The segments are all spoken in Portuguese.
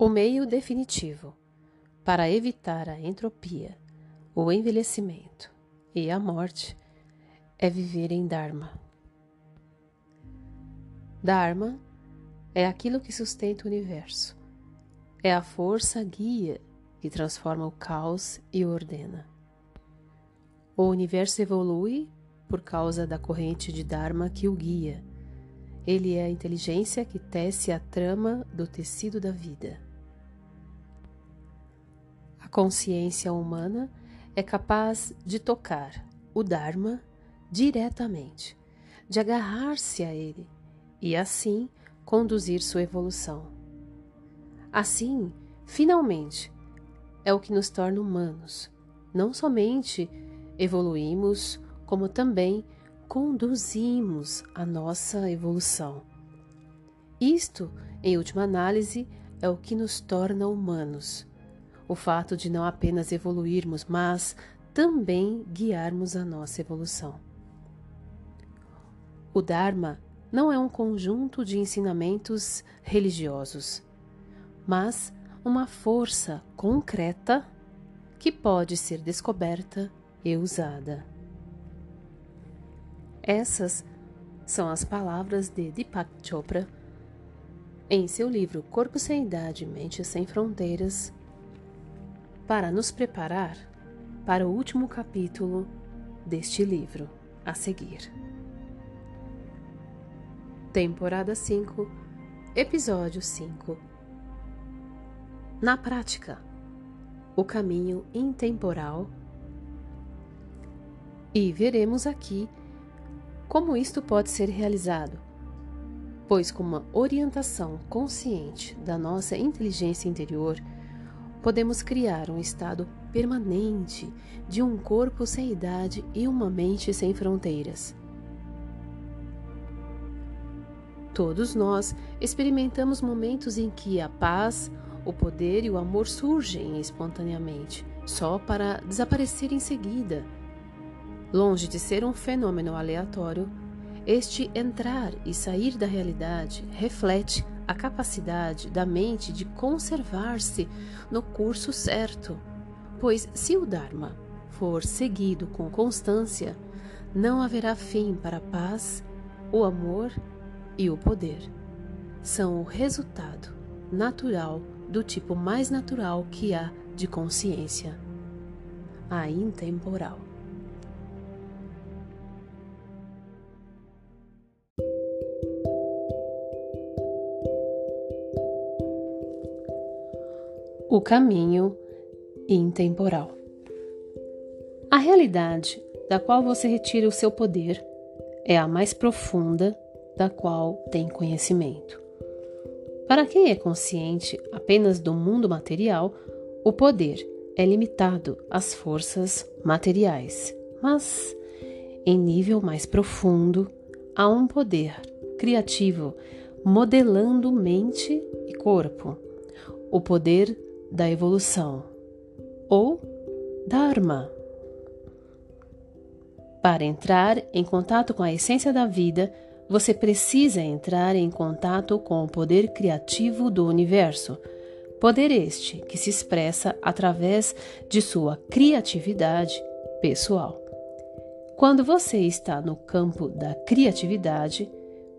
O meio definitivo para evitar a entropia, o envelhecimento e a morte é viver em Dharma. Dharma é aquilo que sustenta o universo. É a força guia que transforma o caos e ordena. O universo evolui por causa da corrente de Dharma que o guia. Ele é a inteligência que tece a trama do tecido da vida. Consciência humana é capaz de tocar o Dharma diretamente, de agarrar-se a ele e assim conduzir sua evolução. Assim, finalmente, é o que nos torna humanos. Não somente evoluímos, como também conduzimos a nossa evolução. Isto, em última análise, é o que nos torna humanos. O fato de não apenas evoluirmos, mas também guiarmos a nossa evolução. O Dharma não é um conjunto de ensinamentos religiosos, mas uma força concreta que pode ser descoberta e usada. Essas são as palavras de Deepak Chopra em seu livro Corpo Sem Idade, Mente Sem Fronteiras, para nos preparar para o último capítulo deste livro a seguir. Temporada 5, Episódio 5 Na prática, o caminho intemporal. E veremos aqui como isto pode ser realizado, pois, com uma orientação consciente da nossa inteligência interior, podemos criar um estado permanente de um corpo sem idade e uma mente sem fronteiras. Todos nós experimentamos momentos em que a paz, o poder e o amor surgem espontaneamente, só para desaparecer em seguida. Longe de ser um fenômeno aleatório, este entrar e sair da realidade reflete a capacidade da mente de conservar-se no curso certo, pois se o Dharma for seguido com constância, não haverá fim para a paz, o amor e o poder são o resultado natural do tipo mais natural que há de consciência, a intemporal. O caminho intemporal. A realidade da qual você retira o seu poder é a mais profunda da qual tem conhecimento. Para quem é consciente apenas do mundo material, o poder é limitado às forças materiais, mas em nível mais profundo há um poder criativo modelando mente e corpo, o poder da evolução ou Dharma. Para entrar em contato com a essência da vida, você precisa entrar em contato com o poder criativo do universo. Poder este que se expressa através de sua criatividade pessoal. Quando você está no campo da criatividade,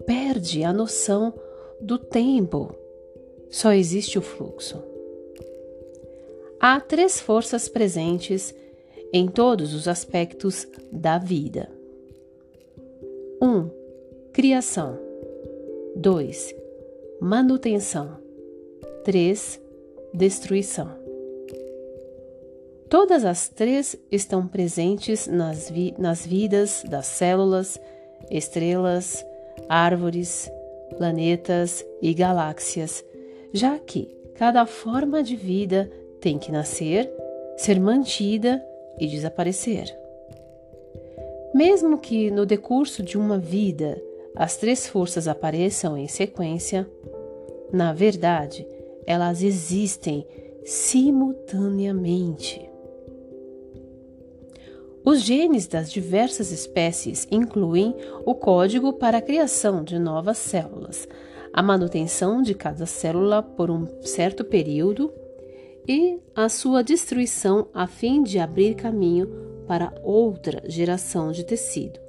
perde a noção do tempo. Só existe o fluxo. Há três forças presentes em todos os aspectos da vida. 1. Um, Criação. 2. Manutenção. 3. Destruição. Todas as três estão presentes nas, vi nas vidas das células, estrelas, árvores, planetas e galáxias, já que cada forma de vida tem que nascer, ser mantida e desaparecer. Mesmo que no decurso de uma vida as três forças apareçam em sequência, na verdade, elas existem simultaneamente. Os genes das diversas espécies incluem o código para a criação de novas células, a manutenção de cada célula por um certo período e a sua destruição a fim de abrir caminho para outra geração de tecido.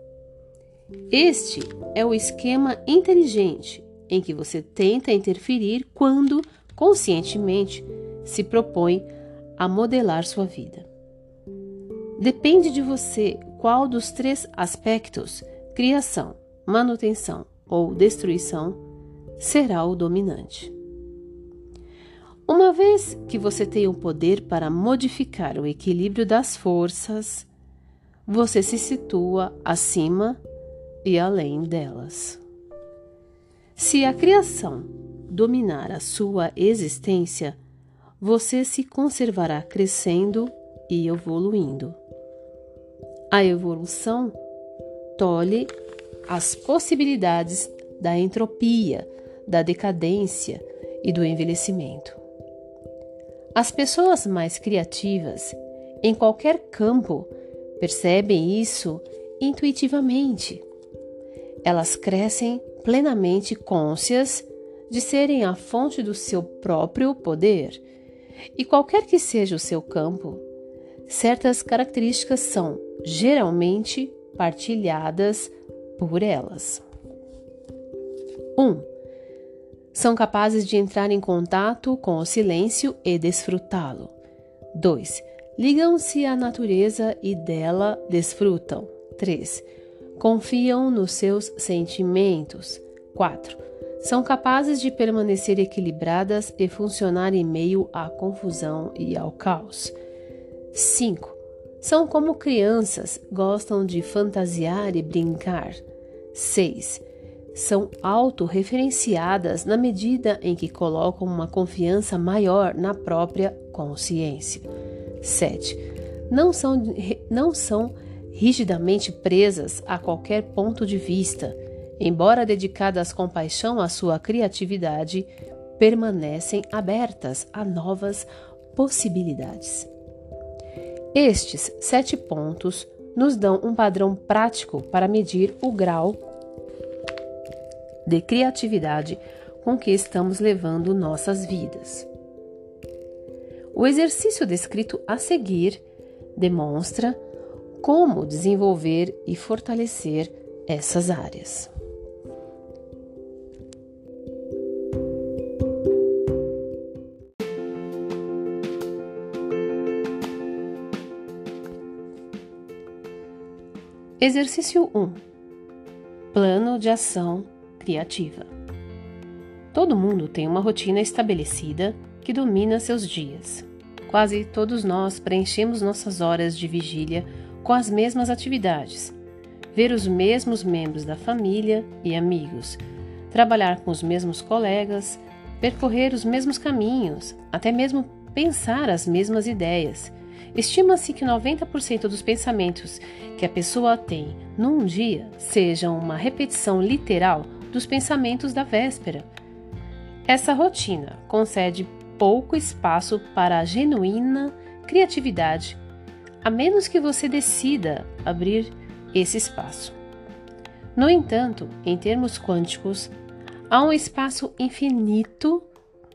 Este é o esquema inteligente em que você tenta interferir quando, conscientemente, se propõe a modelar sua vida. Depende de você qual dos três aspectos criação, manutenção ou destruição será o dominante. Uma vez que você tem o poder para modificar o equilíbrio das forças, você se situa acima e além delas. Se a criação dominar a sua existência, você se conservará crescendo e evoluindo. A evolução tolhe as possibilidades da entropia, da decadência e do envelhecimento. As pessoas mais criativas, em qualquer campo, percebem isso intuitivamente. Elas crescem plenamente cônscias de serem a fonte do seu próprio poder. E qualquer que seja o seu campo, certas características são geralmente partilhadas por elas. 1. Um, são capazes de entrar em contato com o silêncio e desfrutá-lo. 2. Ligam-se à natureza e dela desfrutam. 3. Confiam nos seus sentimentos. 4. São capazes de permanecer equilibradas e funcionar em meio à confusão e ao caos. 5. São como crianças, gostam de fantasiar e brincar. 6 são autorreferenciadas na medida em que colocam uma confiança maior na própria consciência. 7. Não são, não são rigidamente presas a qualquer ponto de vista, embora dedicadas com paixão à sua criatividade, permanecem abertas a novas possibilidades. Estes sete pontos nos dão um padrão prático para medir o grau de criatividade com que estamos levando nossas vidas. O exercício descrito a seguir demonstra como desenvolver e fortalecer essas áreas. Exercício 1 Plano de ação criativa. Todo mundo tem uma rotina estabelecida que domina seus dias. Quase todos nós preenchemos nossas horas de vigília com as mesmas atividades: ver os mesmos membros da família e amigos, trabalhar com os mesmos colegas, percorrer os mesmos caminhos, até mesmo pensar as mesmas ideias. Estima-se que 90% dos pensamentos que a pessoa tem num dia sejam uma repetição literal dos pensamentos da véspera. Essa rotina concede pouco espaço para a genuína criatividade, a menos que você decida abrir esse espaço. No entanto, em termos quânticos, há um espaço infinito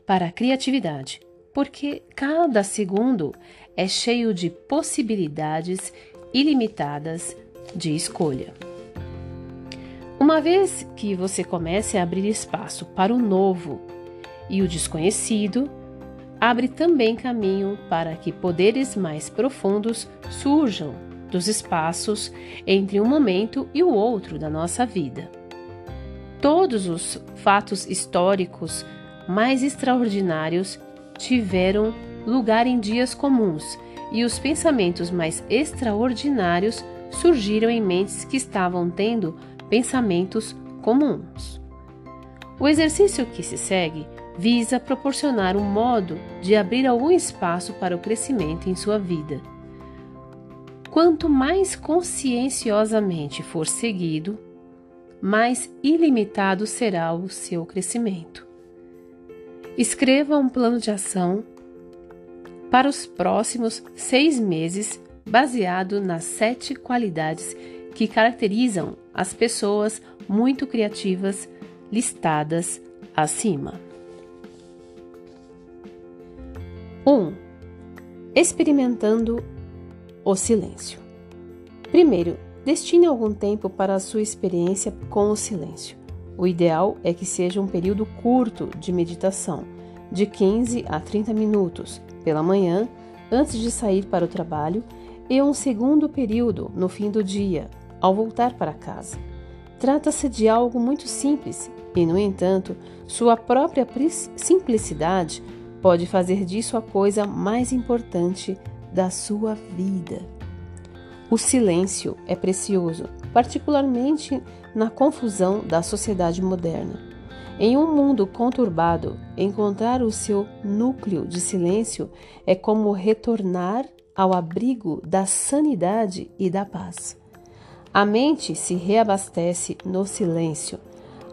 para a criatividade, porque cada segundo é cheio de possibilidades ilimitadas de escolha. Uma vez que você comece a abrir espaço para o novo e o desconhecido, abre também caminho para que poderes mais profundos surjam dos espaços entre um momento e o outro da nossa vida. Todos os fatos históricos mais extraordinários tiveram lugar em dias comuns e os pensamentos mais extraordinários surgiram em mentes que estavam tendo pensamentos comuns. O exercício que se segue visa proporcionar um modo de abrir algum espaço para o crescimento em sua vida. Quanto mais conscienciosamente for seguido, mais ilimitado será o seu crescimento. Escreva um plano de ação para os próximos seis meses baseado nas sete qualidades que caracterizam as pessoas muito criativas listadas acima. 1. Um, experimentando o silêncio. Primeiro, destine algum tempo para a sua experiência com o silêncio. O ideal é que seja um período curto de meditação, de 15 a 30 minutos, pela manhã, antes de sair para o trabalho, e um segundo período no fim do dia, ao voltar para casa. Trata-se de algo muito simples e, no entanto, sua própria simplicidade pode fazer disso a coisa mais importante da sua vida. O silêncio é precioso, particularmente na confusão da sociedade moderna. Em um mundo conturbado, encontrar o seu núcleo de silêncio é como retornar ao abrigo da sanidade e da paz. A mente se reabastece no silêncio,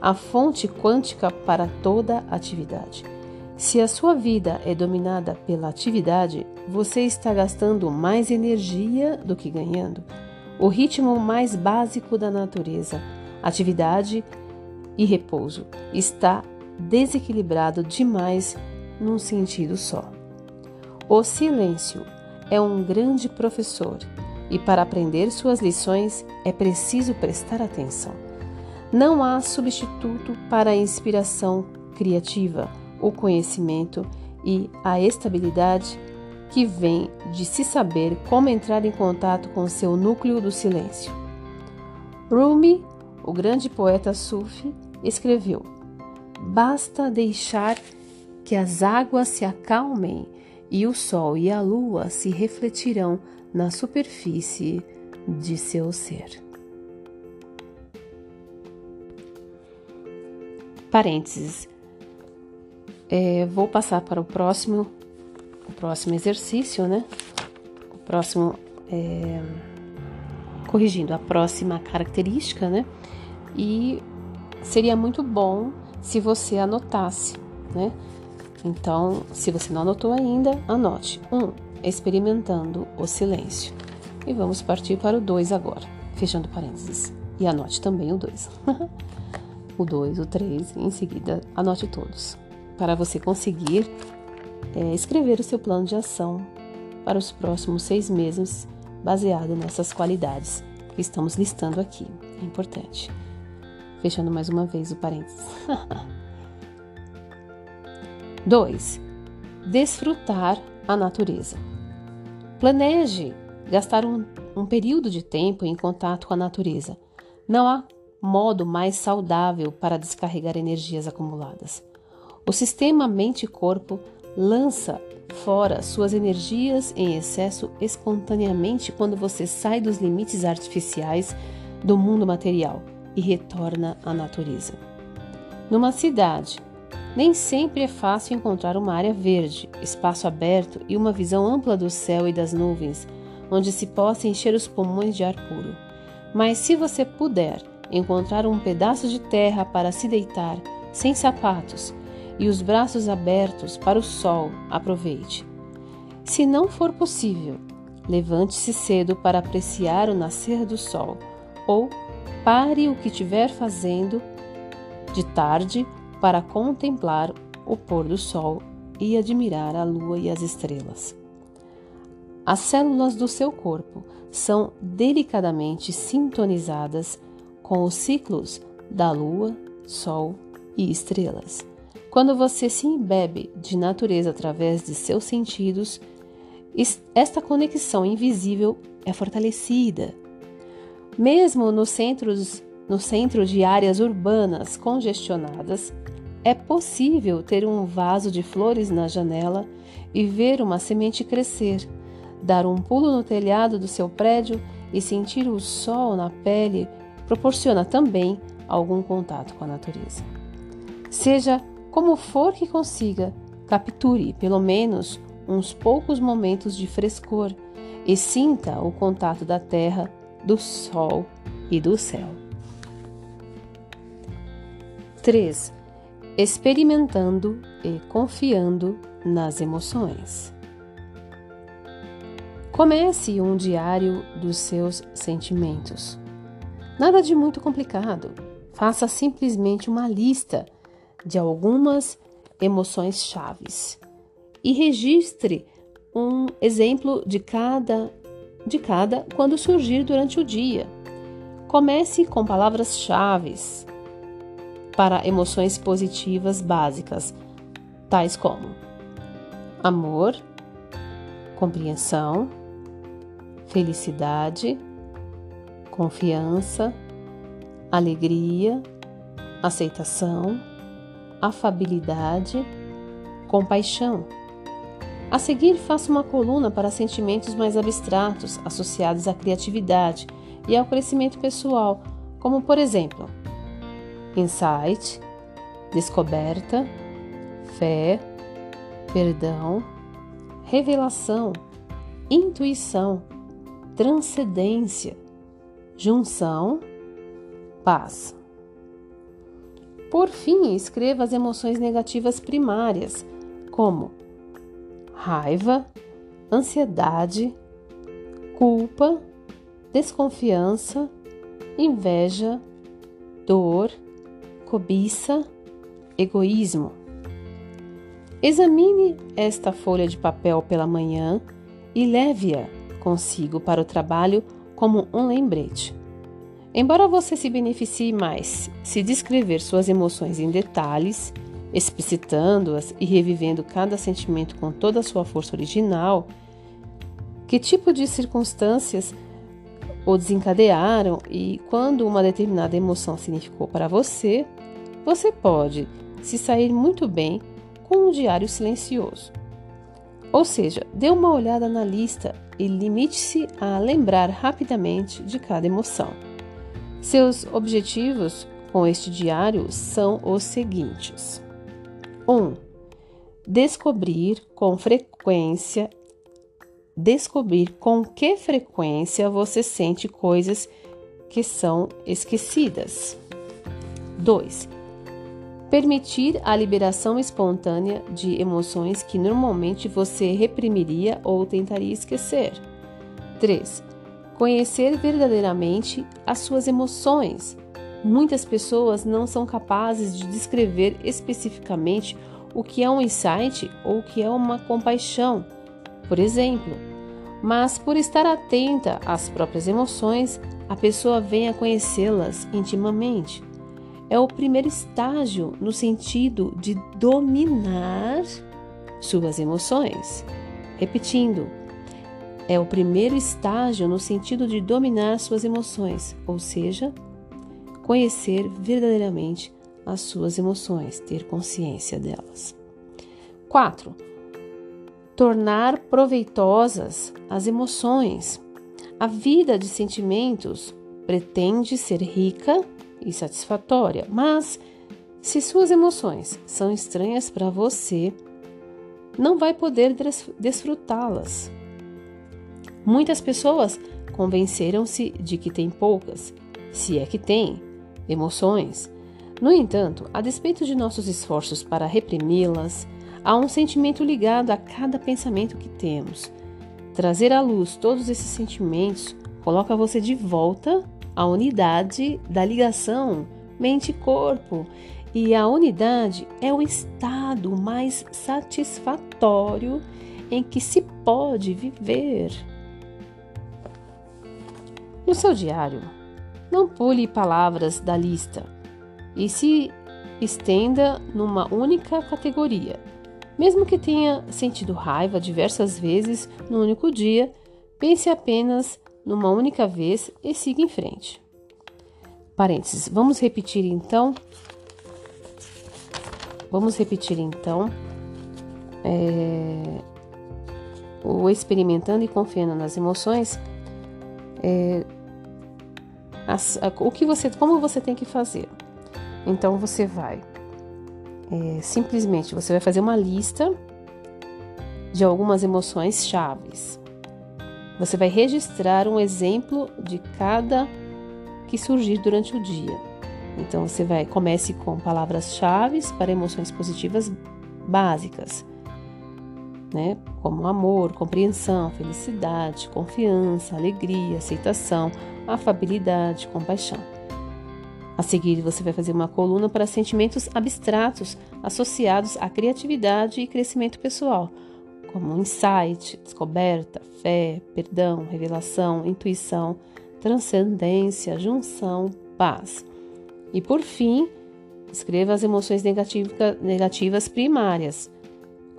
a fonte quântica para toda atividade. Se a sua vida é dominada pela atividade, você está gastando mais energia do que ganhando. O ritmo mais básico da natureza, atividade e repouso, está desequilibrado demais num sentido só. O silêncio é um grande professor e para aprender suas lições é preciso prestar atenção. Não há substituto para a inspiração criativa o conhecimento e a estabilidade que vem de se saber como entrar em contato com seu núcleo do silêncio. Rumi, o grande poeta sufi, escreveu: Basta deixar que as águas se acalmem e o sol e a lua se refletirão na superfície de seu ser. Parênteses. É, vou passar para o próximo, o próximo exercício, né? O próximo, é, corrigindo, a próxima característica, né? E seria muito bom se você anotasse, né? Então, se você não anotou ainda, anote. 1. Um, experimentando o silêncio. E vamos partir para o 2 agora, fechando parênteses. E anote também o 2. o 2, o 3, em seguida anote todos para você conseguir é, escrever o seu plano de ação para os próximos seis meses, baseado nessas qualidades que estamos listando aqui. É importante. Fechando mais uma vez o parênteses. 2. Desfrutar a natureza. Planeje gastar um, um período de tempo em contato com a natureza. Não há modo mais saudável para descarregar energias acumuladas. O sistema mente-corpo lança fora suas energias em excesso espontaneamente quando você sai dos limites artificiais do mundo material e retorna à natureza. Numa cidade, nem sempre é fácil encontrar uma área verde, espaço aberto e uma visão ampla do céu e das nuvens, onde se possa encher os pulmões de ar puro. Mas se você puder encontrar um pedaço de terra para se deitar, sem sapatos, e os braços abertos para o sol, aproveite. Se não for possível, levante-se cedo para apreciar o nascer do sol, ou pare o que estiver fazendo de tarde para contemplar o pôr do sol e admirar a lua e as estrelas. As células do seu corpo são delicadamente sintonizadas com os ciclos da lua, sol e estrelas. Quando você se embebe de natureza através de seus sentidos, esta conexão invisível é fortalecida. Mesmo nos centros, no centro de áreas urbanas congestionadas, é possível ter um vaso de flores na janela e ver uma semente crescer, dar um pulo no telhado do seu prédio e sentir o sol na pele proporciona também algum contato com a natureza. Seja como for que consiga, capture pelo menos uns poucos momentos de frescor e sinta o contato da terra, do sol e do céu. 3. Experimentando e confiando nas emoções. Comece um diário dos seus sentimentos. Nada de muito complicado. Faça simplesmente uma lista de algumas emoções chaves e registre um exemplo de cada de cada quando surgir durante o dia. Comece com palavras-chave para emoções positivas básicas, tais como amor, compreensão, felicidade, confiança, alegria, aceitação, afabilidade, compaixão. A seguir, faça uma coluna para sentimentos mais abstratos associados à criatividade e ao crescimento pessoal, como por exemplo, insight, descoberta, fé, perdão, revelação, intuição, transcendência, junção, paz. Por fim, escreva as emoções negativas primárias, como raiva, ansiedade, culpa, desconfiança, inveja, dor, cobiça, egoísmo. Examine esta folha de papel pela manhã e leve-a consigo para o trabalho como um lembrete. Embora você se beneficie mais se descrever suas emoções em detalhes, explicitando-as e revivendo cada sentimento com toda a sua força original, que tipo de circunstâncias o desencadearam e quando uma determinada emoção significou para você, você pode se sair muito bem com um diário silencioso. Ou seja, dê uma olhada na lista e limite-se a lembrar rapidamente de cada emoção. Seus objetivos com este diário são os seguintes: 1. Um, descobrir com frequência descobrir com que frequência você sente coisas que são esquecidas. 2. Permitir a liberação espontânea de emoções que normalmente você reprimiria ou tentaria esquecer. 3 Conhecer verdadeiramente as suas emoções. Muitas pessoas não são capazes de descrever especificamente o que é um insight ou o que é uma compaixão, por exemplo. Mas por estar atenta às próprias emoções, a pessoa vem a conhecê-las intimamente. É o primeiro estágio no sentido de dominar suas emoções. Repetindo, é o primeiro estágio no sentido de dominar suas emoções, ou seja, conhecer verdadeiramente as suas emoções, ter consciência delas. 4. Tornar proveitosas as emoções. A vida de sentimentos pretende ser rica e satisfatória, mas se suas emoções são estranhas para você, não vai poder desfrutá-las. Muitas pessoas convenceram-se de que têm poucas, se é que têm, emoções. No entanto, a despeito de nossos esforços para reprimi-las, há um sentimento ligado a cada pensamento que temos. Trazer à luz todos esses sentimentos coloca você de volta à unidade da ligação mente-corpo. E a unidade é o estado mais satisfatório em que se pode viver. No seu diário, não pule palavras da lista e se estenda numa única categoria. Mesmo que tenha sentido raiva diversas vezes no único dia, pense apenas numa única vez e siga em frente. Parênteses. Vamos repetir então. Vamos repetir então é, o experimentando e confiando nas emoções é, as, a, o que você, como você tem que fazer. Então você vai é, simplesmente você vai fazer uma lista de algumas emoções chaves. Você vai registrar um exemplo de cada que surgir durante o dia. Então você vai comece com palavras-chave para emoções positivas básicas né? Como amor, compreensão, felicidade, confiança, alegria, aceitação, afabilidade, compaixão. A seguir, você vai fazer uma coluna para sentimentos abstratos associados à criatividade e crescimento pessoal, como insight, descoberta, fé, perdão, revelação, intuição, transcendência, junção, paz. E por fim, escreva as emoções negativa, negativas primárias,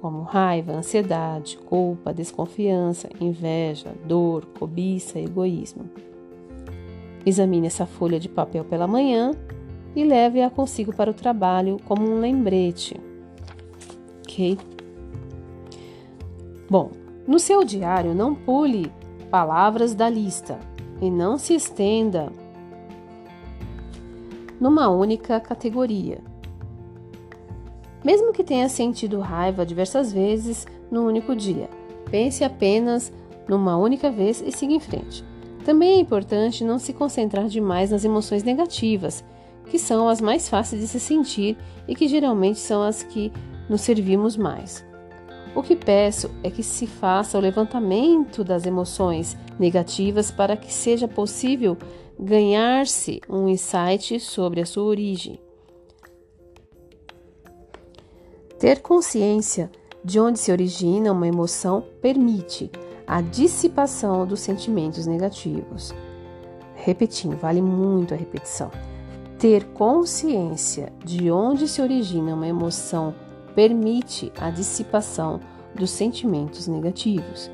como raiva, ansiedade, culpa, desconfiança, inveja, dor, cobiça, egoísmo. Examine essa folha de papel pela manhã e leve-a consigo para o trabalho como um lembrete. Ok? Bom, no seu diário não pule palavras da lista e não se estenda numa única categoria. Mesmo que tenha sentido raiva diversas vezes no único dia, pense apenas numa única vez e siga em frente. Também é importante não se concentrar demais nas emoções negativas, que são as mais fáceis de se sentir e que geralmente são as que nos servimos mais. O que peço é que se faça o levantamento das emoções negativas para que seja possível ganhar-se um insight sobre a sua origem. Ter consciência de onde se origina uma emoção permite a dissipação dos sentimentos negativos. Repetindo, vale muito a repetição. Ter consciência de onde se origina uma emoção permite a dissipação dos sentimentos negativos.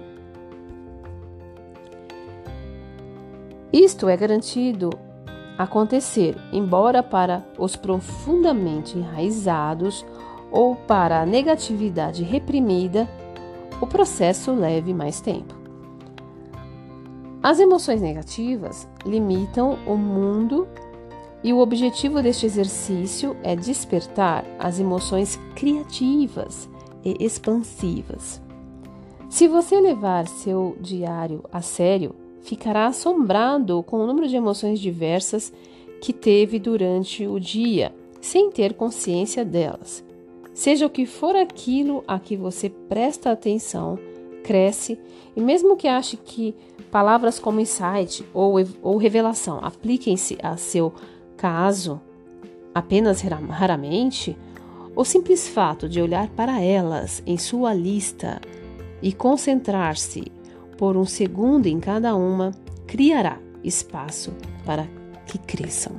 Isto é garantido acontecer, embora para os profundamente enraizados ou para a negatividade reprimida, o processo leve mais tempo. As emoções negativas limitam o mundo e o objetivo deste exercício é despertar as emoções criativas e expansivas. Se você levar seu diário a sério, ficará assombrado com o número de emoções diversas que teve durante o dia, sem ter consciência delas. Seja o que for aquilo a que você presta atenção, cresce, e mesmo que ache que palavras como insight ou, ou revelação apliquem-se a seu caso apenas raramente, o simples fato de olhar para elas em sua lista e concentrar-se por um segundo em cada uma criará espaço para que cresçam.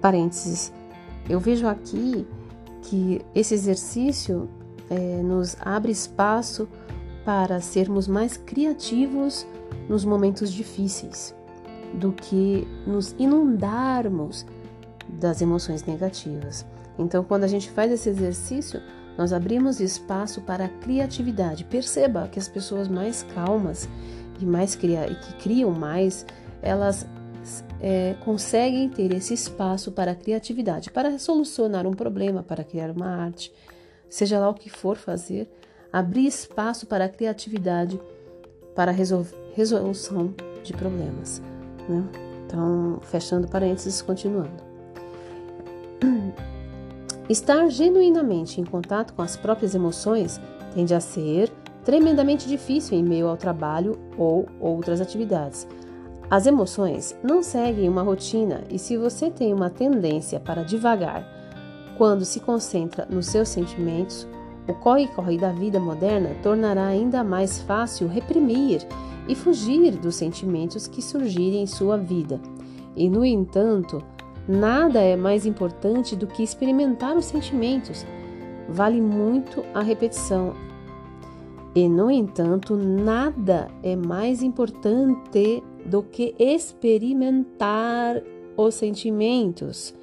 Parênteses eu vejo aqui que esse exercício é, nos abre espaço para sermos mais criativos nos momentos difíceis do que nos inundarmos das emoções negativas. Então, quando a gente faz esse exercício, nós abrimos espaço para a criatividade. Perceba que as pessoas mais calmas e mais cria e que criam mais, elas é, conseguem ter esse espaço para a criatividade, para solucionar um problema, para criar uma arte, seja lá o que for fazer, abrir espaço para a criatividade, para a resolução de problemas. Né? Então, fechando parênteses, continuando. Estar genuinamente em contato com as próprias emoções tende a ser tremendamente difícil em meio ao trabalho ou outras atividades. As emoções não seguem uma rotina e se você tem uma tendência para devagar quando se concentra nos seus sentimentos, o corre-corre da vida moderna tornará ainda mais fácil reprimir e fugir dos sentimentos que surgirem em sua vida. E, no entanto, nada é mais importante do que experimentar os sentimentos. Vale muito a repetição. E, no entanto, nada é mais importante do que experimentar os sentimentos.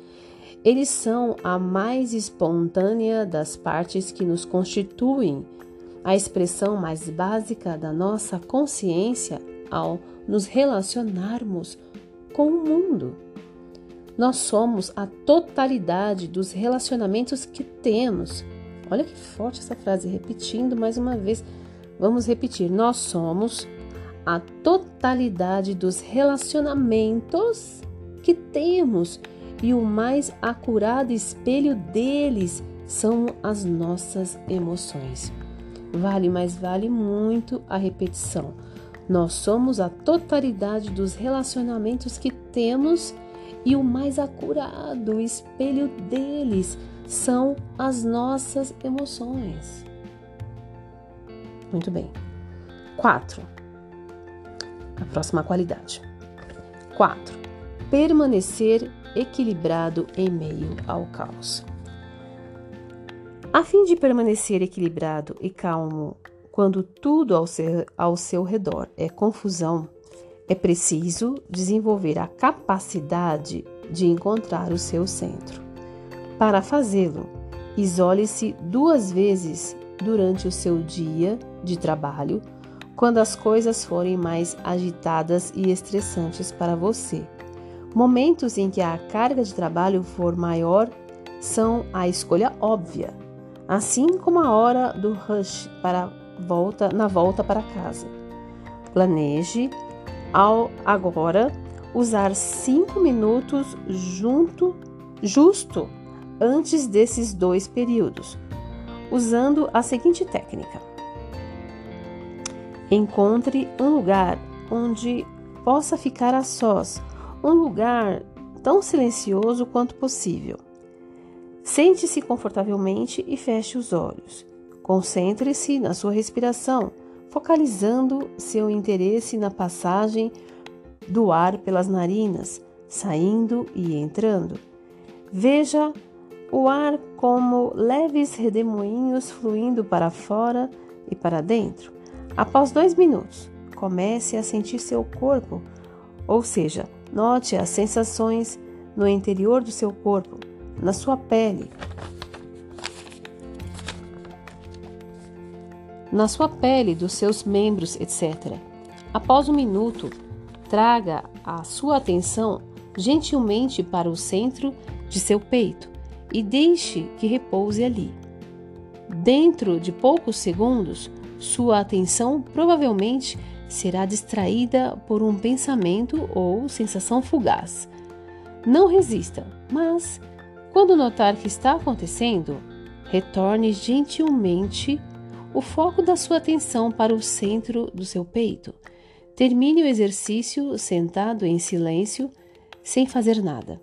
Eles são a mais espontânea das partes que nos constituem, a expressão mais básica da nossa consciência ao nos relacionarmos com o mundo. Nós somos a totalidade dos relacionamentos que temos. Olha que forte essa frase, repetindo mais uma vez. Vamos repetir: nós somos a totalidade dos relacionamentos que temos e o mais acurado espelho deles são as nossas emoções. Vale, mas vale muito a repetição. Nós somos a totalidade dos relacionamentos que temos e o mais acurado espelho deles são as nossas emoções. Muito bem. 4. A próxima qualidade. 4. Permanecer equilibrado em meio ao caos. A fim de permanecer equilibrado e calmo quando tudo ao seu, ao seu redor é confusão, é preciso desenvolver a capacidade de encontrar o seu centro. Para fazê-lo, isole-se duas vezes durante o seu dia de trabalho, quando as coisas forem mais agitadas e estressantes para você. Momentos em que a carga de trabalho for maior são a escolha óbvia, assim como a hora do rush para volta na volta para casa. Planeje ao agora usar cinco minutos junto, justo antes desses dois períodos, usando a seguinte técnica. Encontre um lugar onde possa ficar a sós, um lugar tão silencioso quanto possível. Sente-se confortavelmente e feche os olhos. Concentre-se na sua respiração, focalizando seu interesse na passagem do ar pelas narinas, saindo e entrando. Veja o ar como leves redemoinhos fluindo para fora e para dentro. Após dois minutos, comece a sentir seu corpo, ou seja, note as sensações no interior do seu corpo, na sua pele, na sua pele, dos seus membros, etc. Após um minuto, traga a sua atenção gentilmente para o centro de seu peito e deixe que repouse ali. Dentro de poucos segundos, sua atenção provavelmente será distraída por um pensamento ou sensação fugaz. Não resista, mas, quando notar que está acontecendo, retorne gentilmente o foco da sua atenção para o centro do seu peito. Termine o exercício sentado em silêncio, sem fazer nada.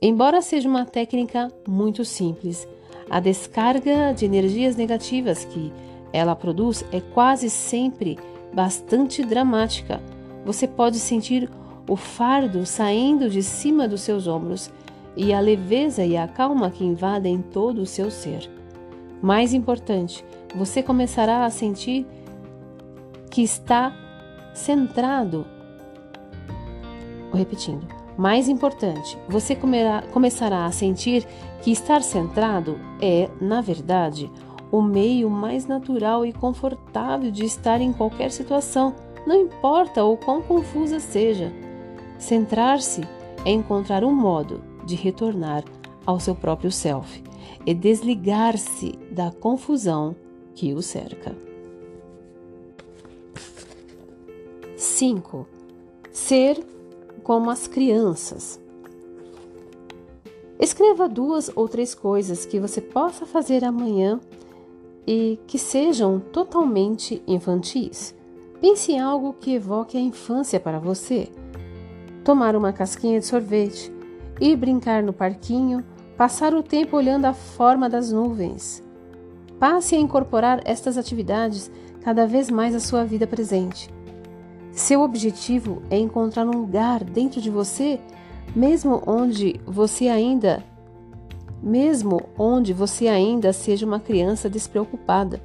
Embora seja uma técnica muito simples, a descarga de energias negativas que ela produz é quase sempre bastante dramática. Você pode sentir o fardo saindo de cima dos seus ombros e a leveza e a calma que invadem todo o seu ser. Mais importante, você começará a sentir que está centrado. Repetindo, mais importante, você comerá, começará a sentir que estar centrado é, na verdade, o meio mais natural e confortável de estar em qualquer situação, não importa o quão confusa seja. Centrar-se é encontrar um modo de retornar ao seu próprio self e desligar-se da confusão que o cerca. 5. Ser como as crianças. Escreva duas ou três coisas que você possa fazer amanhã e que sejam totalmente infantis. Pense em algo que evoque a infância para você. Tomar uma casquinha de sorvete, ir brincar no parquinho, passar o tempo olhando a forma das nuvens. Passe a incorporar estas atividades cada vez mais à sua vida presente. Seu objetivo é encontrar um lugar dentro de você, mesmo onde você ainda mesmo onde você ainda seja uma criança despreocupada.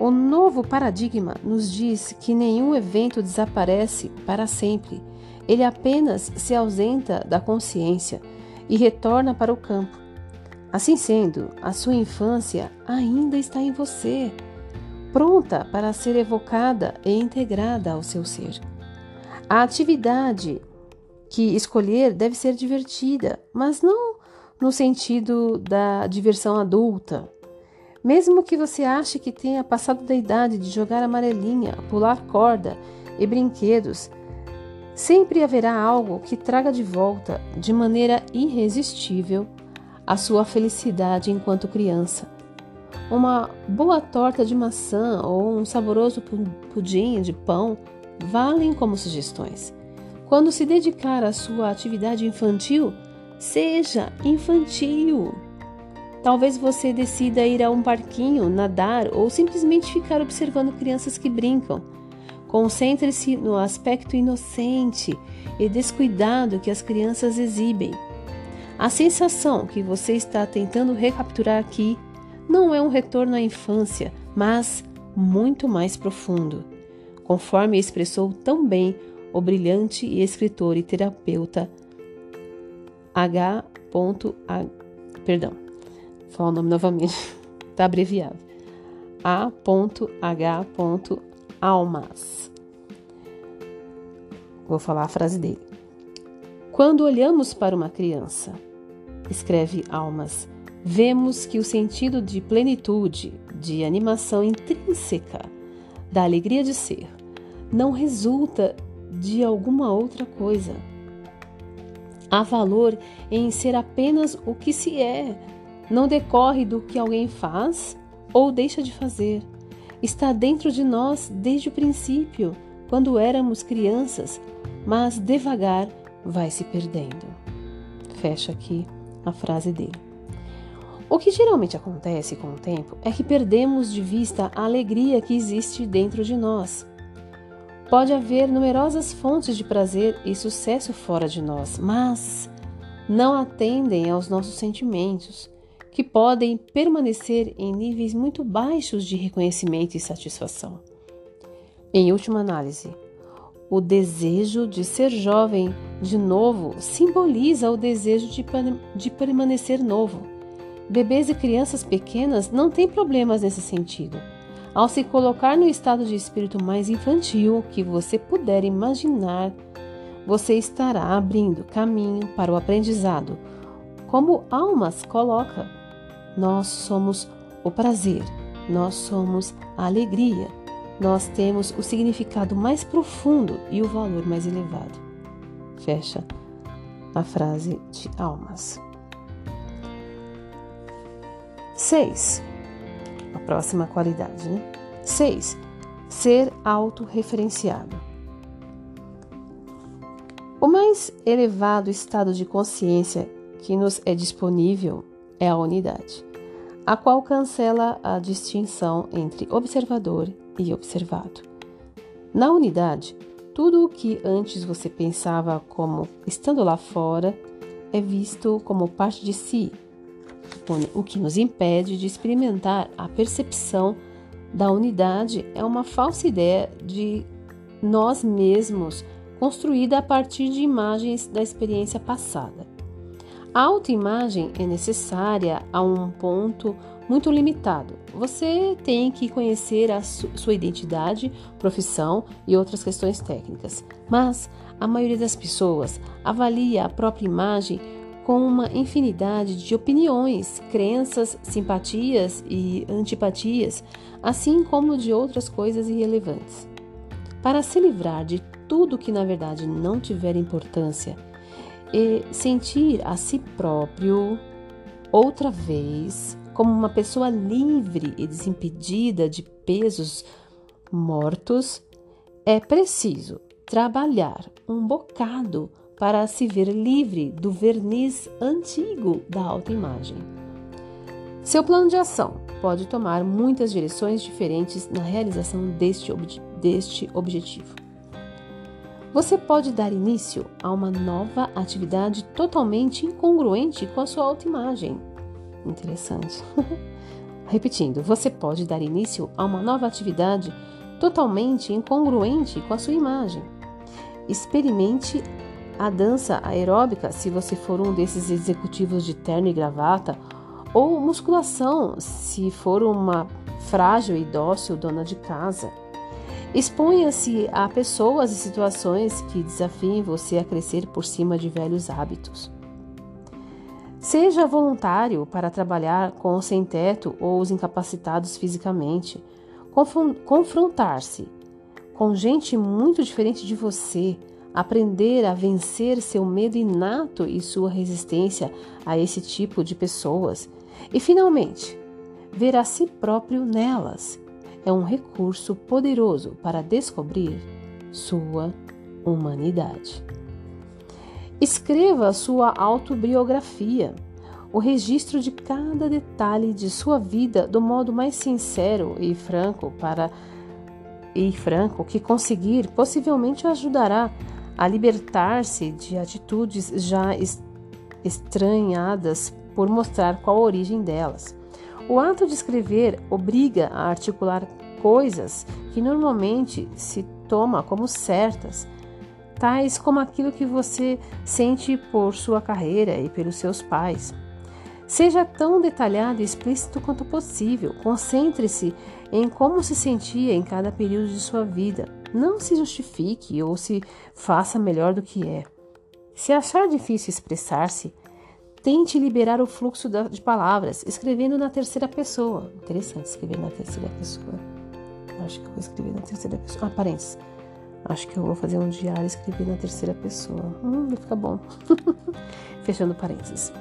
O novo paradigma nos diz que nenhum evento desaparece para sempre. Ele apenas se ausenta da consciência e retorna para o campo. Assim sendo, a sua infância ainda está em você, pronta para ser evocada e integrada ao seu ser. A atividade que escolher deve ser divertida, mas não no sentido da diversão adulta. Mesmo que você ache que tenha passado da idade de jogar amarelinha, pular corda e brinquedos, sempre haverá algo que traga de volta, de maneira irresistível, a sua felicidade enquanto criança. uma boa torta de maçã ou um saboroso pudim de pão valem como sugestões. Quando se dedicar à sua atividade infantil, seja infantil. Talvez você decida ir a um parquinho, nadar ou simplesmente ficar observando crianças que brincam. Concentre-se no aspecto inocente e descuidado que as crianças exibem. A sensação que você está tentando recapturar aqui não é um retorno à infância, mas muito mais profundo, conforme expressou tão bem o brilhante escritor e terapeuta H. A, perdão, vou falar o nome novamente, está abreviado. A.H. Almas. Vou falar a frase dele. Quando olhamos para uma criança, escreve Almas, vemos que o sentido de plenitude, de animação intrínseca, da alegria de ser, não resulta de alguma outra coisa. Há valor em ser apenas o que se é, não decorre do que alguém faz ou deixa de fazer. Está dentro de nós desde o princípio, quando éramos crianças, mas devagar vai se perdendo. Fecha aqui a frase dele. O que geralmente acontece com o tempo é que perdemos de vista a alegria que existe dentro de nós. Pode haver numerosas fontes de prazer e sucesso fora de nós, mas não atendem aos nossos sentimentos, que podem permanecer em níveis muito baixos de reconhecimento e satisfação. Em última análise, o desejo de ser jovem de novo simboliza o desejo de, de permanecer novo Bebês e crianças pequenas não têm problemas nesse sentido. Ao se colocar no estado de espírito mais infantil que você puder imaginar, você estará abrindo caminho para o aprendizado. Como Almas coloca, nós somos o prazer, nós somos a alegria, nós temos o significado mais profundo e o valor mais elevado. Fecha a frase de Almas. 6. A próxima qualidade, né? 6. Ser autorreferenciado. O mais elevado estado de consciência que nos é disponível é a unidade, a qual cancela a distinção entre observador e observado. Na unidade, tudo o que antes você pensava como estando lá fora é visto como parte de si o que nos impede de experimentar a percepção da unidade é uma falsa ideia de nós mesmos construída a partir de imagens da experiência passada. A autoimagem é necessária a um ponto muito limitado. Você tem que conhecer a su sua identidade, profissão e outras questões técnicas. Mas a maioria das pessoas avalia a própria imagem com uma infinidade de opiniões, crenças, simpatias e antipatias, assim como de outras coisas irrelevantes. Para se livrar de tudo que na verdade não tiver importância e sentir a si próprio outra vez como uma pessoa livre e desimpedida de pesos mortos, é preciso trabalhar um bocado para se ver livre do verniz antigo da autoimagem. Seu plano de ação pode tomar muitas direções diferentes na realização deste, ob deste objetivo. Você pode dar início a uma nova atividade totalmente incongruente com a sua autoimagem. Interessante. Repetindo, você pode dar início a uma nova atividade totalmente incongruente com a sua imagem. Experimente a dança aeróbica, se você for um desses executivos de terno e gravata, ou musculação, se for uma frágil e dócil dona de casa. Exponha-se a pessoas e situações que desafiem você a crescer por cima de velhos hábitos. Seja voluntário para trabalhar com os sem-teto ou os incapacitados fisicamente. Confrontar-se com gente muito diferente de você aprender a vencer seu medo inato e sua resistência a esse tipo de pessoas. E, finalmente, ver a si próprio nelas. É um recurso poderoso para descobrir sua humanidade. Escreva sua autobiografia, o registro de cada detalhe de sua vida do modo mais sincero e franco para e franco que conseguir, possivelmente ajudará a libertar-se de atitudes já estranhadas por mostrar qual a origem delas. O ato de escrever obriga a articular coisas que normalmente se toma como certas, tais como aquilo que você sente por sua carreira e pelos seus pais. Seja tão detalhado e explícito quanto possível. Concentre-se em como se sentia em cada período de sua vida. Não se justifique ou se faça melhor do que é. Se achar difícil expressar-se, tente liberar o fluxo de palavras, escrevendo na terceira pessoa. Interessante escrever na terceira pessoa. Acho que eu vou escrever na terceira pessoa. Ah. Acho que eu vou fazer um diário e escrever na terceira pessoa. Hum, vai ficar bom. Fechando parênteses.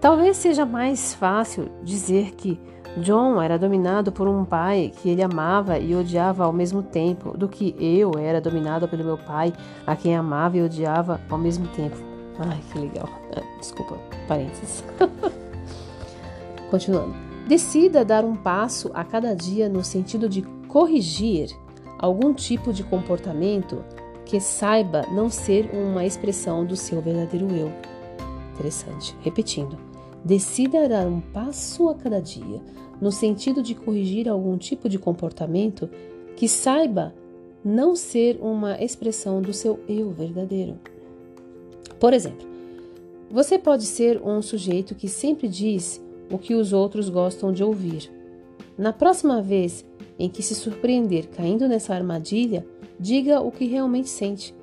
Talvez seja mais fácil dizer que John era dominado por um pai que ele amava e odiava ao mesmo tempo, do que eu era dominado pelo meu pai, a quem amava e odiava ao mesmo tempo. Ai, que legal. Ah, desculpa, parênteses. Continuando. Decida dar um passo a cada dia no sentido de corrigir algum tipo de comportamento que saiba não ser uma expressão do seu verdadeiro eu. Interessante. Repetindo. Decida dar um passo a cada dia, no sentido de corrigir algum tipo de comportamento que saiba não ser uma expressão do seu eu verdadeiro. Por exemplo, você pode ser um sujeito que sempre diz o que os outros gostam de ouvir. Na próxima vez em que se surpreender caindo nessa armadilha, diga o que realmente sente.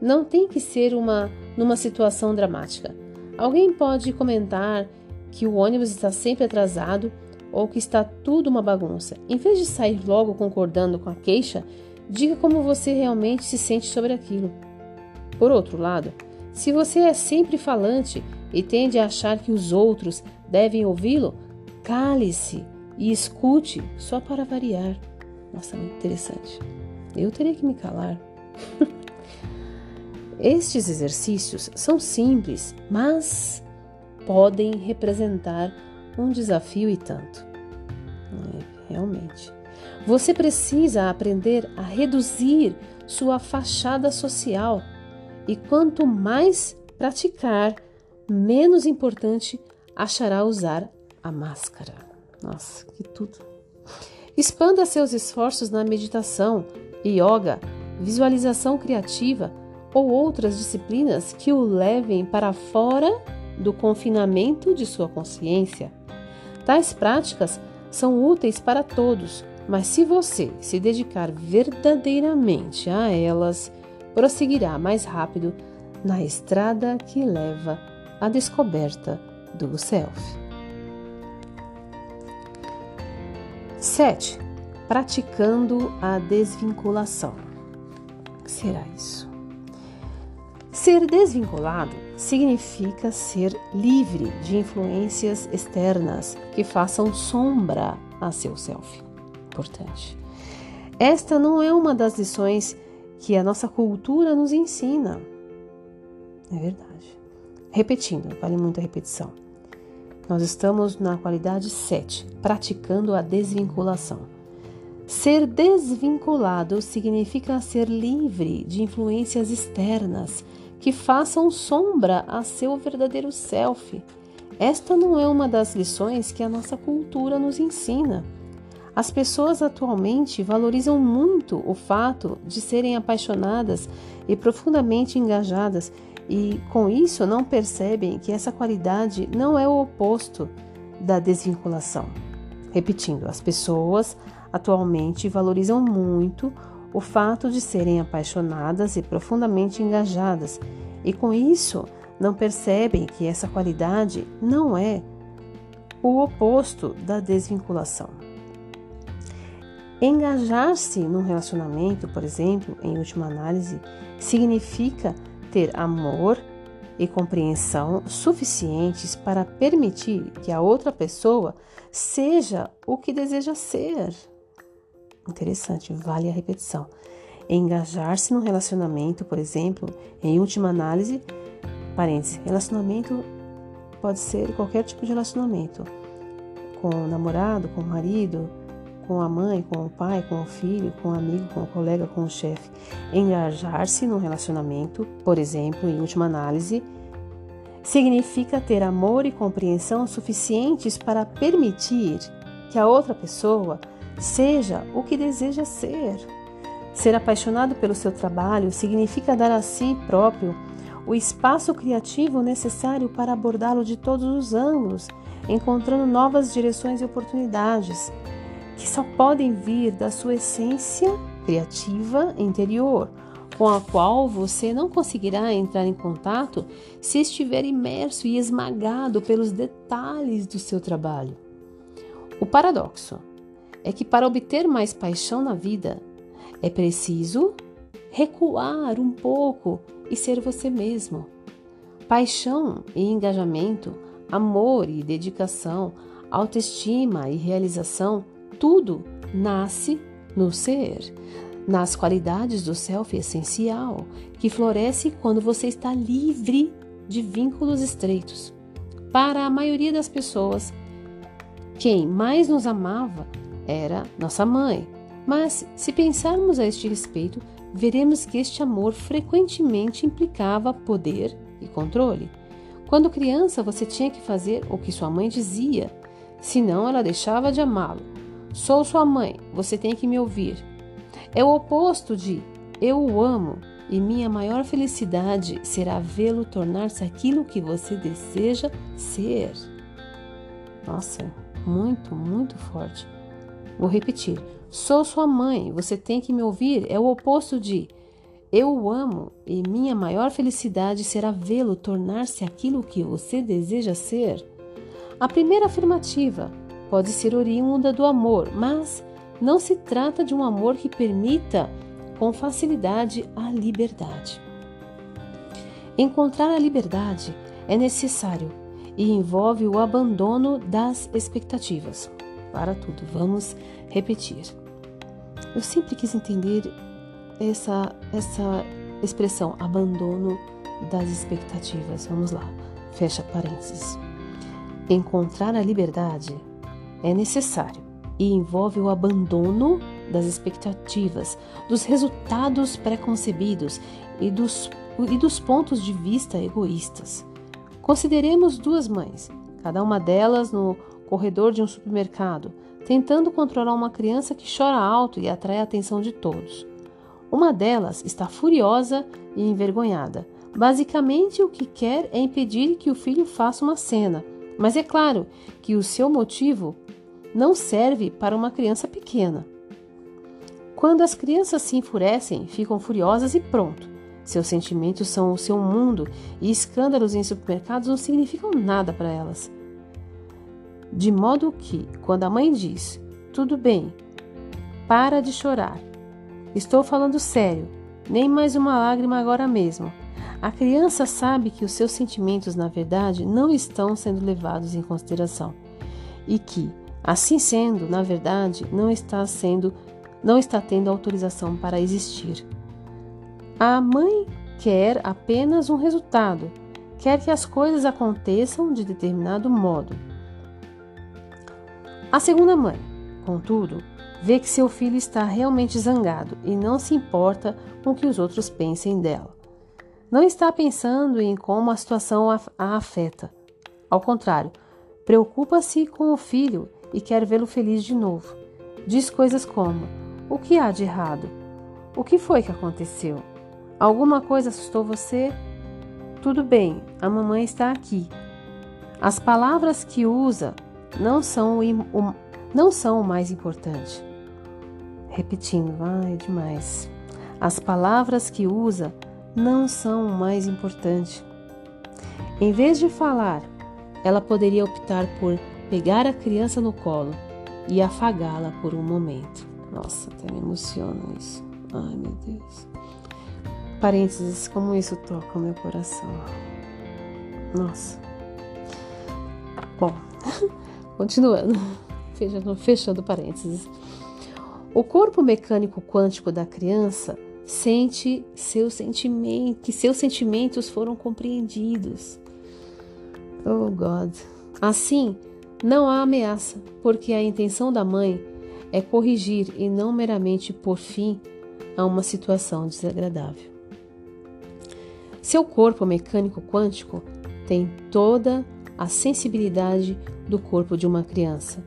Não tem que ser uma numa situação dramática. Alguém pode comentar que o ônibus está sempre atrasado ou que está tudo uma bagunça. Em vez de sair logo concordando com a queixa, diga como você realmente se sente sobre aquilo. Por outro lado, se você é sempre falante e tende a achar que os outros devem ouvi-lo, cale-se e escute só para variar. Nossa, muito interessante. Eu teria que me calar. Estes exercícios são simples, mas podem representar um desafio e tanto. É, realmente. Você precisa aprender a reduzir sua fachada social e quanto mais praticar, menos importante achará usar a máscara. Nossa, que tudo! Expanda seus esforços na meditação, yoga, visualização criativa ou outras disciplinas que o levem para fora do confinamento de sua consciência. Tais práticas são úteis para todos, mas se você se dedicar verdadeiramente a elas, prosseguirá mais rápido na estrada que leva à descoberta do self. 7. Praticando a desvinculação. O que será isso? Ser desvinculado significa ser livre de influências externas que façam sombra a seu self. Importante. Esta não é uma das lições que a nossa cultura nos ensina. É verdade. Repetindo, vale muito a repetição. Nós estamos na qualidade 7, praticando a desvinculação. Ser desvinculado significa ser livre de influências externas que façam sombra a seu verdadeiro self. Esta não é uma das lições que a nossa cultura nos ensina. As pessoas atualmente valorizam muito o fato de serem apaixonadas e profundamente engajadas, e com isso não percebem que essa qualidade não é o oposto da desvinculação. Repetindo, as pessoas atualmente valorizam muito o fato de serem apaixonadas e profundamente engajadas, e com isso não percebem que essa qualidade não é o oposto da desvinculação. Engajar-se num relacionamento, por exemplo, em última análise, significa ter amor e compreensão suficientes para permitir que a outra pessoa seja o que deseja ser. Interessante, vale a repetição. Engajar-se no relacionamento, por exemplo, em última análise, parênteses, relacionamento pode ser qualquer tipo de relacionamento, com o namorado, com o marido, com a mãe, com o pai, com o filho, com o amigo, com o colega, com o chefe. Engajar-se no relacionamento, por exemplo, em última análise, significa ter amor e compreensão suficientes para permitir que a outra pessoa seja o que deseja ser. Ser apaixonado pelo seu trabalho significa dar a si próprio o espaço criativo necessário para abordá-lo de todos os ângulos, encontrando novas direções e oportunidades que só podem vir da sua essência criativa interior, com a qual você não conseguirá entrar em contato se estiver imerso e esmagado pelos detalhes do seu trabalho. O paradoxo é que para obter mais paixão na vida, é preciso recuar um pouco e ser você mesmo. Paixão e engajamento, amor e dedicação, autoestima e realização tudo nasce no ser, nas qualidades do self essencial, que floresce quando você está livre de vínculos estreitos. Para a maioria das pessoas, quem mais nos amava era nossa mãe. Mas, se pensarmos a este respeito, veremos que este amor frequentemente implicava poder e controle. Quando criança, você tinha que fazer o que sua mãe dizia, senão ela deixava de amá-lo. Sou sua mãe, você tem que me ouvir. É o oposto de eu o amo e minha maior felicidade será vê-lo tornar-se aquilo que você deseja ser. Nossa, muito, muito forte. Vou repetir. Sou sua mãe, você tem que me ouvir. É o oposto de eu o amo e minha maior felicidade será vê-lo tornar-se aquilo que você deseja ser. A primeira afirmativa pode ser oriunda do amor, mas não se trata de um amor que permita com facilidade a liberdade. Encontrar a liberdade é necessário e envolve o abandono das expectativas. Para tudo, vamos repetir. Eu sempre quis entender essa, essa expressão, abandono das expectativas. Vamos lá, fecha parênteses. Encontrar a liberdade é necessário e envolve o abandono das expectativas, dos resultados preconcebidos e dos, e dos pontos de vista egoístas. Consideremos duas mães, cada uma delas no corredor de um supermercado, tentando controlar uma criança que chora alto e atrai a atenção de todos. Uma delas está furiosa e envergonhada. Basicamente, o que quer é impedir que o filho faça uma cena, mas é claro que o seu motivo não serve para uma criança pequena. Quando as crianças se enfurecem, ficam furiosas e pronto. Seus sentimentos são o seu mundo e escândalos em supermercados não significam nada para elas. De modo que, quando a mãe diz: Tudo bem, para de chorar, estou falando sério, nem mais uma lágrima agora mesmo. A criança sabe que os seus sentimentos, na verdade, não estão sendo levados em consideração e que, Assim sendo, na verdade, não está sendo, não está tendo autorização para existir. A mãe quer apenas um resultado, quer que as coisas aconteçam de determinado modo. A segunda mãe, contudo, vê que seu filho está realmente zangado e não se importa com o que os outros pensem dela. Não está pensando em como a situação a afeta. Ao contrário, preocupa-se com o filho e quer vê-lo feliz de novo. Diz coisas como: O que há de errado? O que foi que aconteceu? Alguma coisa assustou você? Tudo bem, a mamãe está aqui. As palavras que usa não são o, não são o mais importante. Repetindo, vai demais. As palavras que usa não são o mais importante. Em vez de falar, ela poderia optar por pegar a criança no colo e afagá-la por um momento. Nossa, até me emociona isso. Ai, meu Deus. Parênteses, como isso toca o meu coração. Nossa. Bom, continuando, fechando, fechando parênteses. O corpo mecânico quântico da criança sente seus sentimentos, que seus sentimentos foram compreendidos. Oh God. Assim, não há ameaça, porque a intenção da mãe é corrigir e não meramente pôr fim a uma situação desagradável. Seu corpo mecânico quântico tem toda a sensibilidade do corpo de uma criança,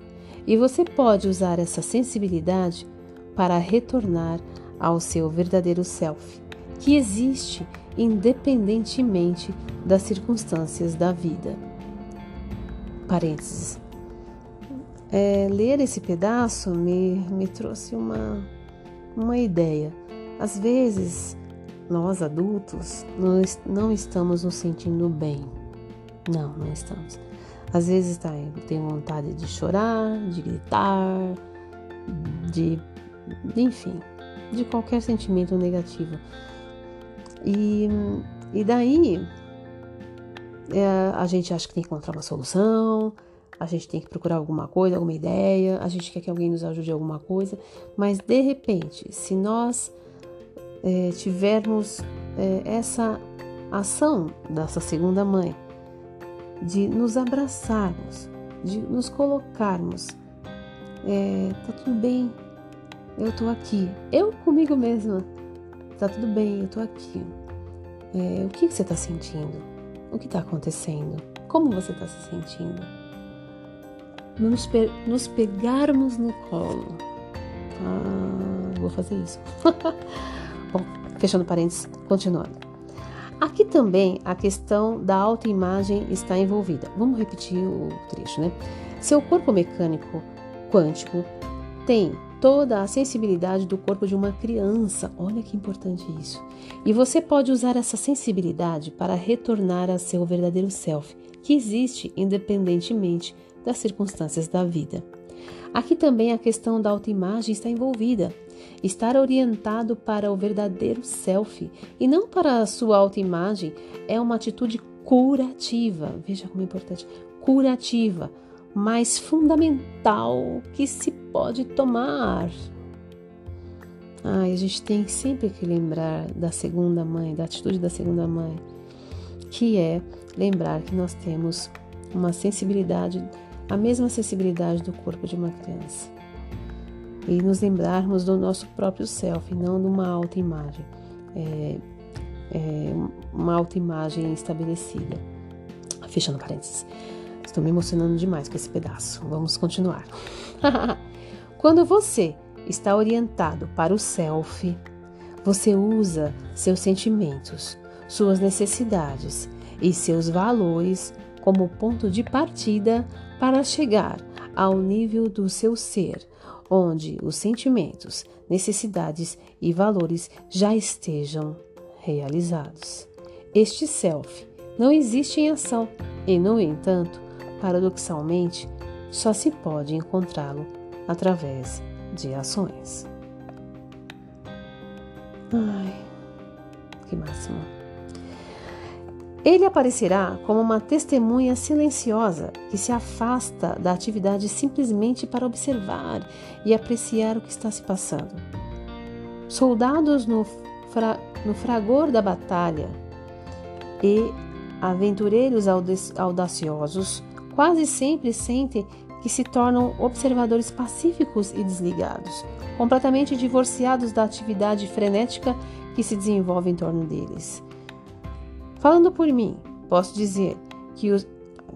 e você pode usar essa sensibilidade para retornar ao seu verdadeiro self, que existe independentemente das circunstâncias da vida. Parênteses. É, ler esse pedaço me, me trouxe uma, uma ideia. Às vezes, nós adultos nós não estamos nos sentindo bem. Não, não estamos. Às vezes tá, tem vontade de chorar, de gritar, de, de enfim, de qualquer sentimento negativo. E, e daí é, a gente acha que tem que encontrar uma solução, a gente tem que procurar alguma coisa, alguma ideia, a gente quer que alguém nos ajude em alguma coisa, mas de repente, se nós é, tivermos é, essa ação dessa segunda mãe, de nos abraçarmos, de nos colocarmos, é, tá tudo bem, eu tô aqui, eu comigo mesma, tá tudo bem, eu tô aqui. É, o que, você tá sentindo? O que tá acontecendo? Como você tá se sentindo? Nos, pe nos pegarmos no colo. Ah, vou fazer isso. Bom, fechando parênteses, continuando. Aqui também a questão da autoimagem está envolvida. Vamos repetir o trecho, né? Seu corpo mecânico quântico tem toda a sensibilidade do corpo de uma criança. Olha que importante isso. E você pode usar essa sensibilidade para retornar a seu verdadeiro self, que existe independentemente das circunstâncias da vida. Aqui também a questão da autoimagem está envolvida. Estar orientado para o verdadeiro self e não para a sua autoimagem é uma atitude curativa. Veja como é importante. Curativa mais fundamental que se pode tomar. Ai, a gente tem sempre que lembrar da segunda mãe, da atitude da segunda mãe, que é lembrar que nós temos uma sensibilidade, a mesma sensibilidade do corpo de uma criança. E nos lembrarmos do nosso próprio self, não de uma autoimagem. É, é uma autoimagem estabelecida. Fechando parênteses. Estou me emocionando demais com esse pedaço. Vamos continuar. Quando você está orientado para o self, você usa seus sentimentos, suas necessidades e seus valores como ponto de partida para chegar ao nível do seu ser, onde os sentimentos, necessidades e valores já estejam realizados. Este self não existe em ação e, no entanto, paradoxalmente, só se pode encontrá-lo através de ações. Ai, que máximo. Ele aparecerá como uma testemunha silenciosa que se afasta da atividade simplesmente para observar e apreciar o que está se passando. Soldados no, fra no fragor da batalha e aventureiros audaciosos quase sempre sentem que se tornam observadores pacíficos e desligados, completamente divorciados da atividade frenética que se desenvolve em torno deles. Falando por mim, posso dizer que os.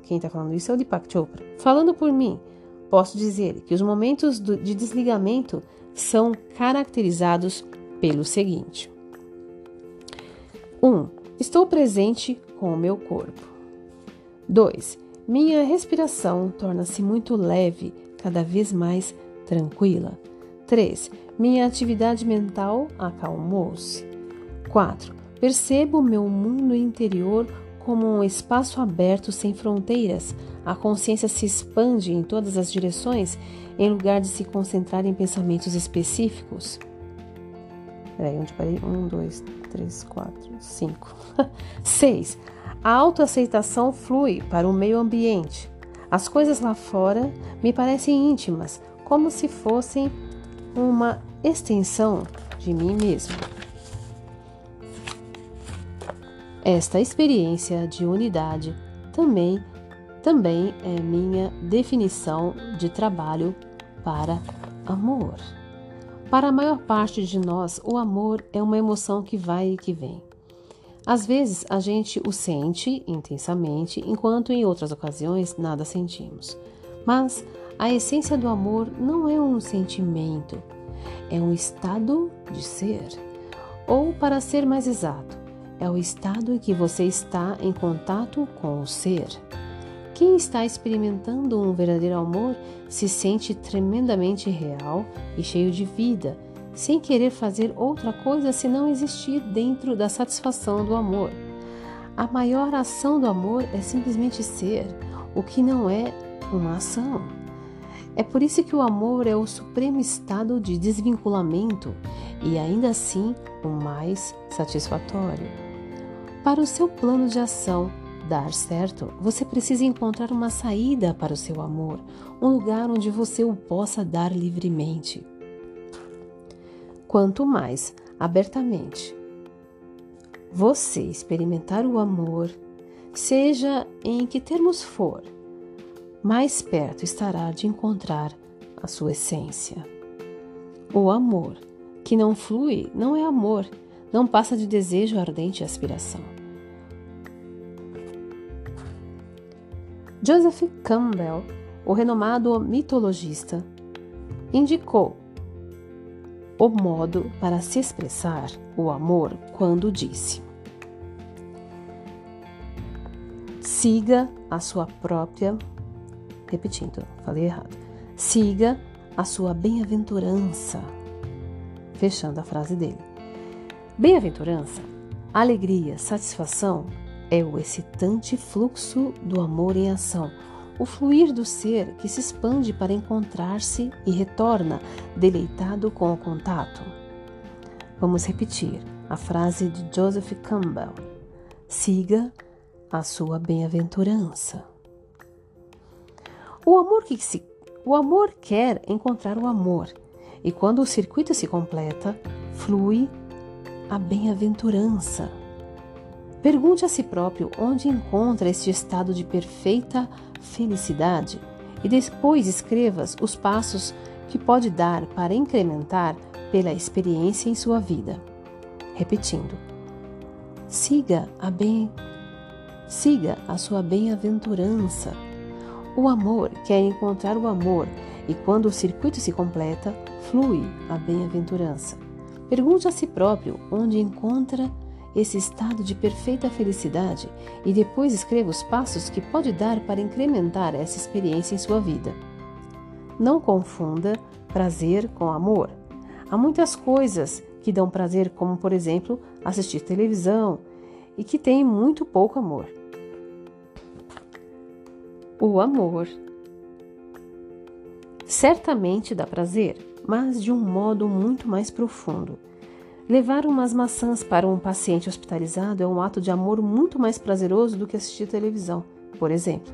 Quem está falando isso é o Deepak Chopra. Falando por mim, posso dizer que os momentos de desligamento são caracterizados pelo seguinte: 1. Um, estou presente com o meu corpo. 2. Minha respiração torna-se muito leve, cada vez mais tranquila. 3. Minha atividade mental acalmou-se. 4. Percebo meu mundo interior como um espaço aberto sem fronteiras. A consciência se expande em todas as direções em lugar de se concentrar em pensamentos específicos. Peraí, onde parei? Um, dois, três, quatro, cinco. Seis. A autoaceitação flui para o meio ambiente. As coisas lá fora me parecem íntimas, como se fossem uma extensão de mim mesmo. Esta experiência de unidade também também é minha definição de trabalho para amor. Para a maior parte de nós, o amor é uma emoção que vai e que vem. Às vezes a gente o sente intensamente, enquanto em outras ocasiões nada sentimos. Mas a essência do amor não é um sentimento, é um estado de ser. Ou, para ser mais exato, é o estado em que você está em contato com o ser. Quem está experimentando um verdadeiro amor se sente tremendamente real e cheio de vida, sem querer fazer outra coisa senão existir dentro da satisfação do amor. A maior ação do amor é simplesmente ser, o que não é uma ação. É por isso que o amor é o supremo estado de desvinculamento e ainda assim o mais satisfatório. Para o seu plano de ação, dar certo, você precisa encontrar uma saída para o seu amor, um lugar onde você o possa dar livremente. Quanto mais abertamente você experimentar o amor, seja em que termos for, mais perto estará de encontrar a sua essência. O amor que não flui não é amor, não passa de desejo ardente e aspiração. Joseph Campbell, o renomado mitologista, indicou o modo para se expressar o amor quando disse: Siga a sua própria. Repetindo, falei errado. Siga a sua bem-aventurança. Fechando a frase dele. Bem-aventurança, alegria, satisfação é o excitante fluxo do amor em ação, o fluir do ser que se expande para encontrar-se e retorna deleitado com o contato. Vamos repetir a frase de Joseph Campbell: siga a sua bem-aventurança. O amor que se o amor quer encontrar o amor, e quando o circuito se completa, flui a bem-aventurança. Pergunte a si próprio onde encontra este estado de perfeita felicidade e depois escreva os passos que pode dar para incrementar pela experiência em sua vida. Repetindo: siga a bem siga a sua bem-aventurança. O amor quer encontrar o amor e quando o circuito se completa, flui a bem-aventurança. Pergunte a si próprio onde encontra esse estado de perfeita felicidade e depois escreva os passos que pode dar para incrementar essa experiência em sua vida. Não confunda prazer com amor. Há muitas coisas que dão prazer, como por exemplo assistir televisão, e que têm muito pouco amor. O amor certamente dá prazer, mas de um modo muito mais profundo. Levar umas maçãs para um paciente hospitalizado é um ato de amor muito mais prazeroso do que assistir televisão, por exemplo.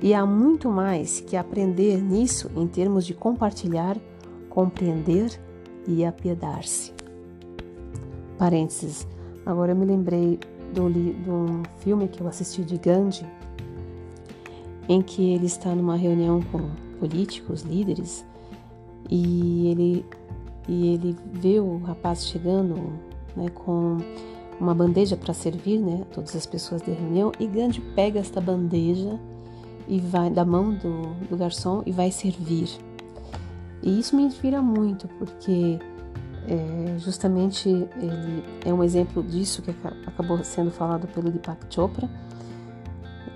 E há muito mais que aprender nisso em termos de compartilhar, compreender e apiedar-se. Parênteses. Agora eu me lembrei de um filme que eu assisti de Gandhi, em que ele está numa reunião com políticos, líderes, e ele e ele vê o rapaz chegando né, com uma bandeja para servir né, todas as pessoas da reunião e Gandhi pega esta bandeja e vai da mão do, do garçom e vai servir. E isso me inspira muito porque é, justamente ele é um exemplo disso que acabou sendo falado pelo Deepak Chopra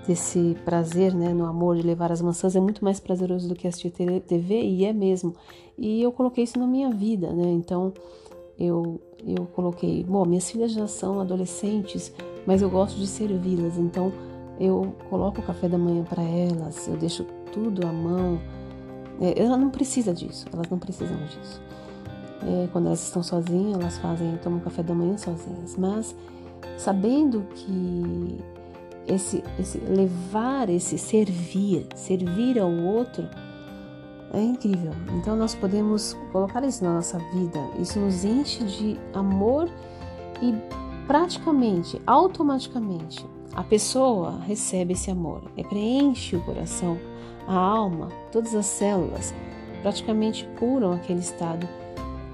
desse prazer né, no amor de levar as maçãs é muito mais prazeroso do que assistir TV e é mesmo. E eu coloquei isso na minha vida, né? Então eu, eu coloquei, bom, minhas filhas já são adolescentes, mas eu gosto de servi-las, então eu coloco o café da manhã para elas, eu deixo tudo à mão. É, ela não precisa disso, elas não precisam disso. É, quando elas estão sozinhas, elas fazem, tomam café da manhã sozinhas. Mas sabendo que esse, esse levar, esse servir, servir ao outro é incrível. Então nós podemos colocar isso na nossa vida. Isso nos enche de amor e praticamente, automaticamente, a pessoa recebe esse amor. É preenche o coração, a alma, todas as células praticamente curam aquele estado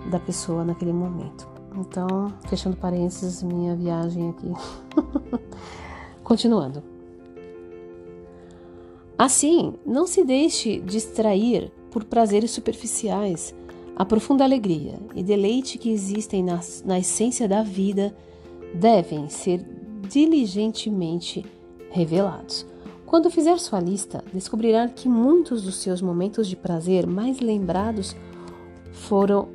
da pessoa naquele momento. Então, fechando parênteses, minha viagem aqui. Continuando. Assim, não se deixe distrair por prazeres superficiais. A profunda alegria e deleite que existem na, na essência da vida devem ser diligentemente revelados. Quando fizer sua lista, descobrirá que muitos dos seus momentos de prazer mais lembrados foram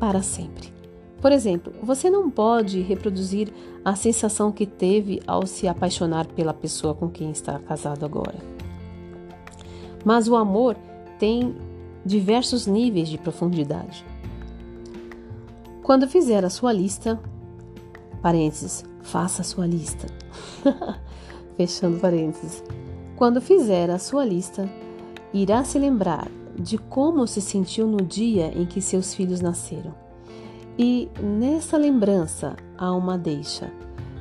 para sempre. Por exemplo, você não pode reproduzir a sensação que teve ao se apaixonar pela pessoa com quem está casado agora. Mas o amor tem diversos níveis de profundidade. Quando fizer a sua lista, parênteses, faça a sua lista. Fechando parênteses. Quando fizer a sua lista, irá se lembrar de como se sentiu no dia em que seus filhos nasceram. E nessa lembrança há uma deixa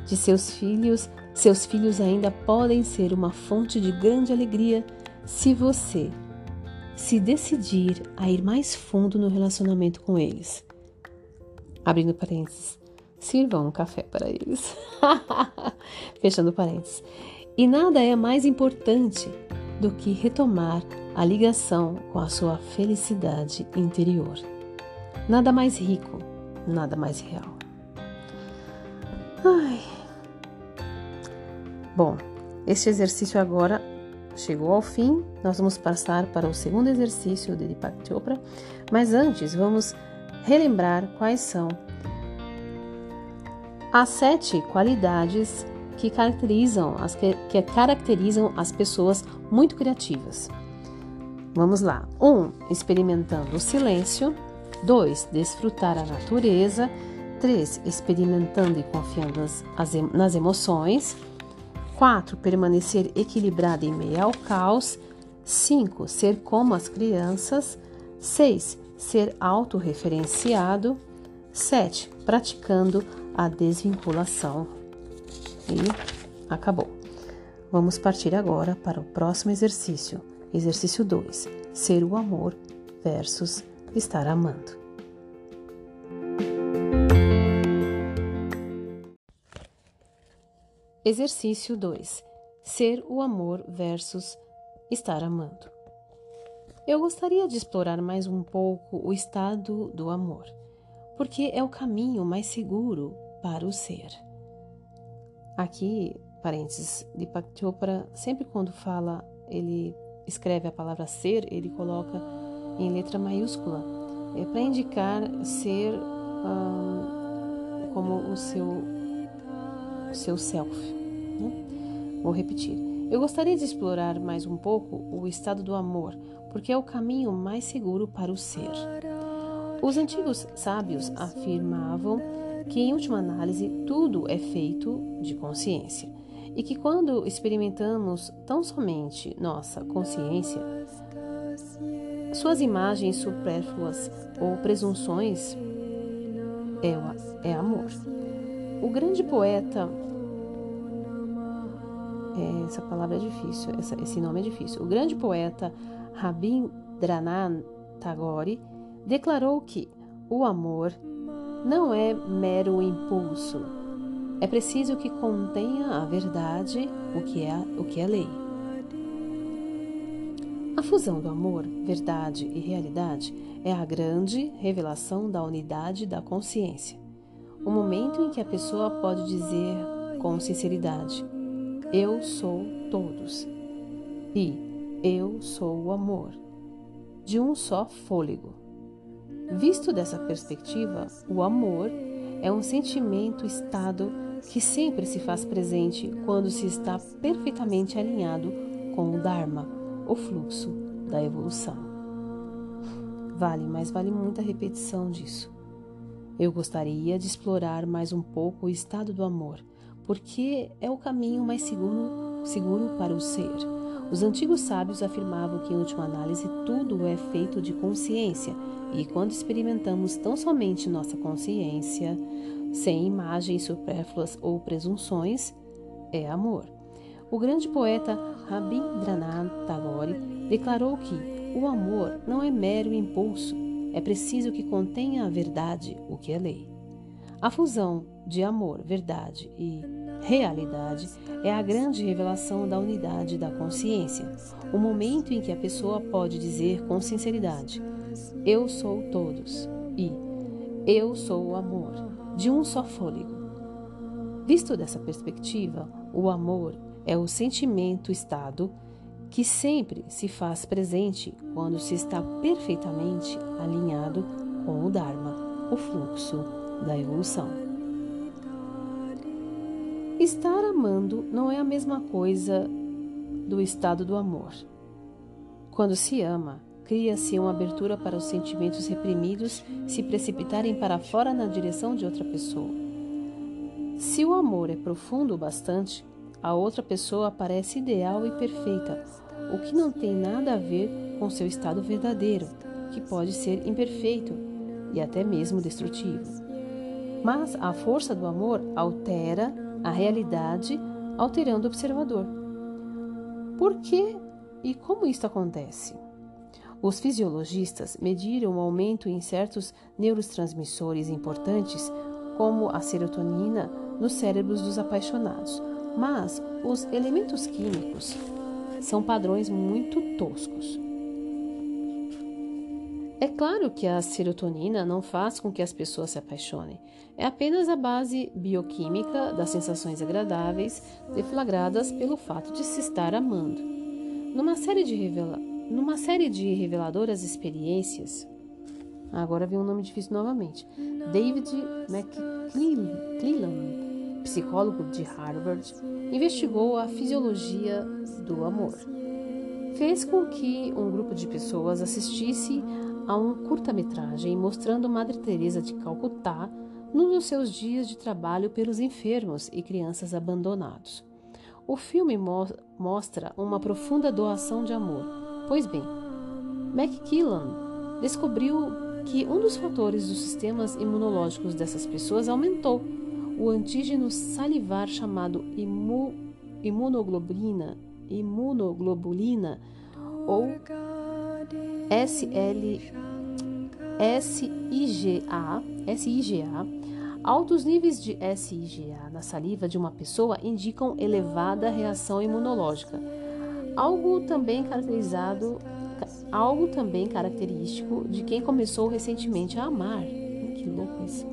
de seus filhos. Seus filhos ainda podem ser uma fonte de grande alegria se você se decidir a ir mais fundo no relacionamento com eles. Abrindo parênteses, sirvam um café para eles. Fechando parênteses. E nada é mais importante do que retomar a ligação com a sua felicidade interior. Nada mais rico, nada mais real. Ai. Bom, este exercício agora chegou ao fim. Nós vamos passar para o segundo exercício de Deepak Chopra, mas antes vamos relembrar quais são as sete qualidades que caracterizam as, que, que caracterizam as pessoas muito criativas. Vamos lá. 1. Um, experimentando o silêncio. 2. Desfrutar a natureza. 3. Experimentando e confiando nas, emoções. 4. Permanecer equilibrado em meio ao caos. 5. Ser como as crianças. 6. Ser autorreferenciado. 7. Praticando a desvinculação. E acabou. Vamos partir agora para o próximo exercício. Exercício 2: Ser o amor versus estar amando. Exercício 2: Ser o amor versus estar amando. Eu gostaria de explorar mais um pouco o estado do amor, porque é o caminho mais seguro para o ser. Aqui, parênteses, Deepak Chopra, sempre quando fala, ele escreve a palavra ser, ele coloca em letra maiúscula, é para indicar ser como o seu, o seu self. Né? Vou repetir. Eu gostaria de explorar mais um pouco o estado do amor, porque é o caminho mais seguro para o ser. Os antigos sábios afirmavam que, em última análise, tudo é feito de consciência e que, quando experimentamos tão somente nossa consciência, suas imagens supérfluas ou presunções é, é amor. O grande poeta. É, essa palavra é difícil, essa, esse nome é difícil. O grande poeta Rabindranath Tagore declarou que o amor não é mero impulso. É preciso que contenha a verdade, o que é, o que é lei. A fusão do amor, verdade e realidade é a grande revelação da unidade da consciência. O momento em que a pessoa pode dizer com sinceridade: Eu sou todos e eu sou o amor, de um só fôlego. Visto dessa perspectiva, o amor é um sentimento estado que sempre se faz presente quando se está perfeitamente alinhado com o Dharma, o fluxo da evolução. Vale, mas vale muita repetição disso. Eu gostaria de explorar mais um pouco o estado do amor, porque é o caminho mais seguro, seguro para o ser. Os antigos sábios afirmavam que, em última análise, tudo é feito de consciência, e quando experimentamos tão somente nossa consciência, sem imagens supérfluas ou presunções, é amor. O grande poeta Rabindranath Tagore declarou que o amor não é mero impulso, é preciso que contenha a verdade, o que é lei. A fusão de amor, verdade e realidade é a grande revelação da unidade da consciência, o momento em que a pessoa pode dizer com sinceridade: Eu sou todos e Eu sou o amor, de um só fôlego. Visto dessa perspectiva, o amor é o sentimento estado que sempre se faz presente quando se está perfeitamente alinhado com o Dharma, o fluxo da evolução. Estar amando não é a mesma coisa do estado do amor. Quando se ama, cria-se uma abertura para os sentimentos reprimidos se precipitarem para fora na direção de outra pessoa. Se o amor é profundo o bastante, a outra pessoa parece ideal e perfeita, o que não tem nada a ver com seu estado verdadeiro, que pode ser imperfeito e até mesmo destrutivo. Mas a força do amor altera a realidade, alterando o observador. Por que e como isto acontece? Os fisiologistas mediram o aumento em certos neurotransmissores importantes, como a serotonina, nos cérebros dos apaixonados, mas os elementos químicos são padrões muito toscos. É claro que a serotonina não faz com que as pessoas se apaixonem. É apenas a base bioquímica das sensações agradáveis deflagradas pelo fato de se estar amando. Numa série de, revela Numa série de reveladoras experiências, agora vem um nome difícil novamente, David McClellan, psicólogo de Harvard, investigou a fisiologia do amor. Fez com que um grupo de pessoas assistisse a um curta-metragem mostrando Madre Teresa de Calcutá num dos seus dias de trabalho pelos enfermos e crianças abandonados. O filme mo mostra uma profunda doação de amor. Pois bem, McKillan descobriu que um dos fatores dos sistemas imunológicos dessas pessoas aumentou o antígeno salivar chamado imu, imunoglobulina, imunoglobulina ou SL, SIGA, SIGA, altos níveis de SIGA na saliva de uma pessoa indicam elevada reação imunológica, algo também caracterizado, algo também característico de quem começou recentemente a amar. Que louco isso.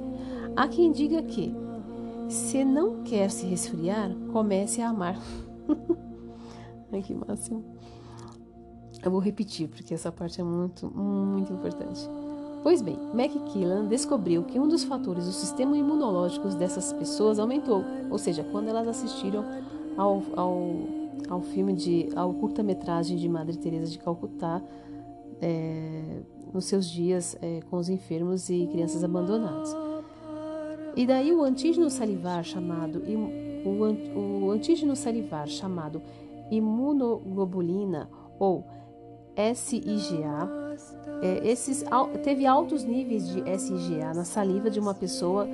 Há quem diga que se não quer se resfriar, comece a amar. Ai, que máximo. Eu vou repetir, porque essa parte é muito, muito importante. Pois bem, McKillan descobriu que um dos fatores do sistema imunológico dessas pessoas aumentou, ou seja, quando elas assistiram ao, ao, ao filme de, ao curta-metragem de Madre Teresa de Calcutá, é, nos seus dias é, com os enfermos e crianças abandonadas. E daí o antígeno salivar chamado o, antígeno salivar chamado imunoglobulina ou SIGA, é, esses, teve altos níveis de SIGA na saliva de uma pessoa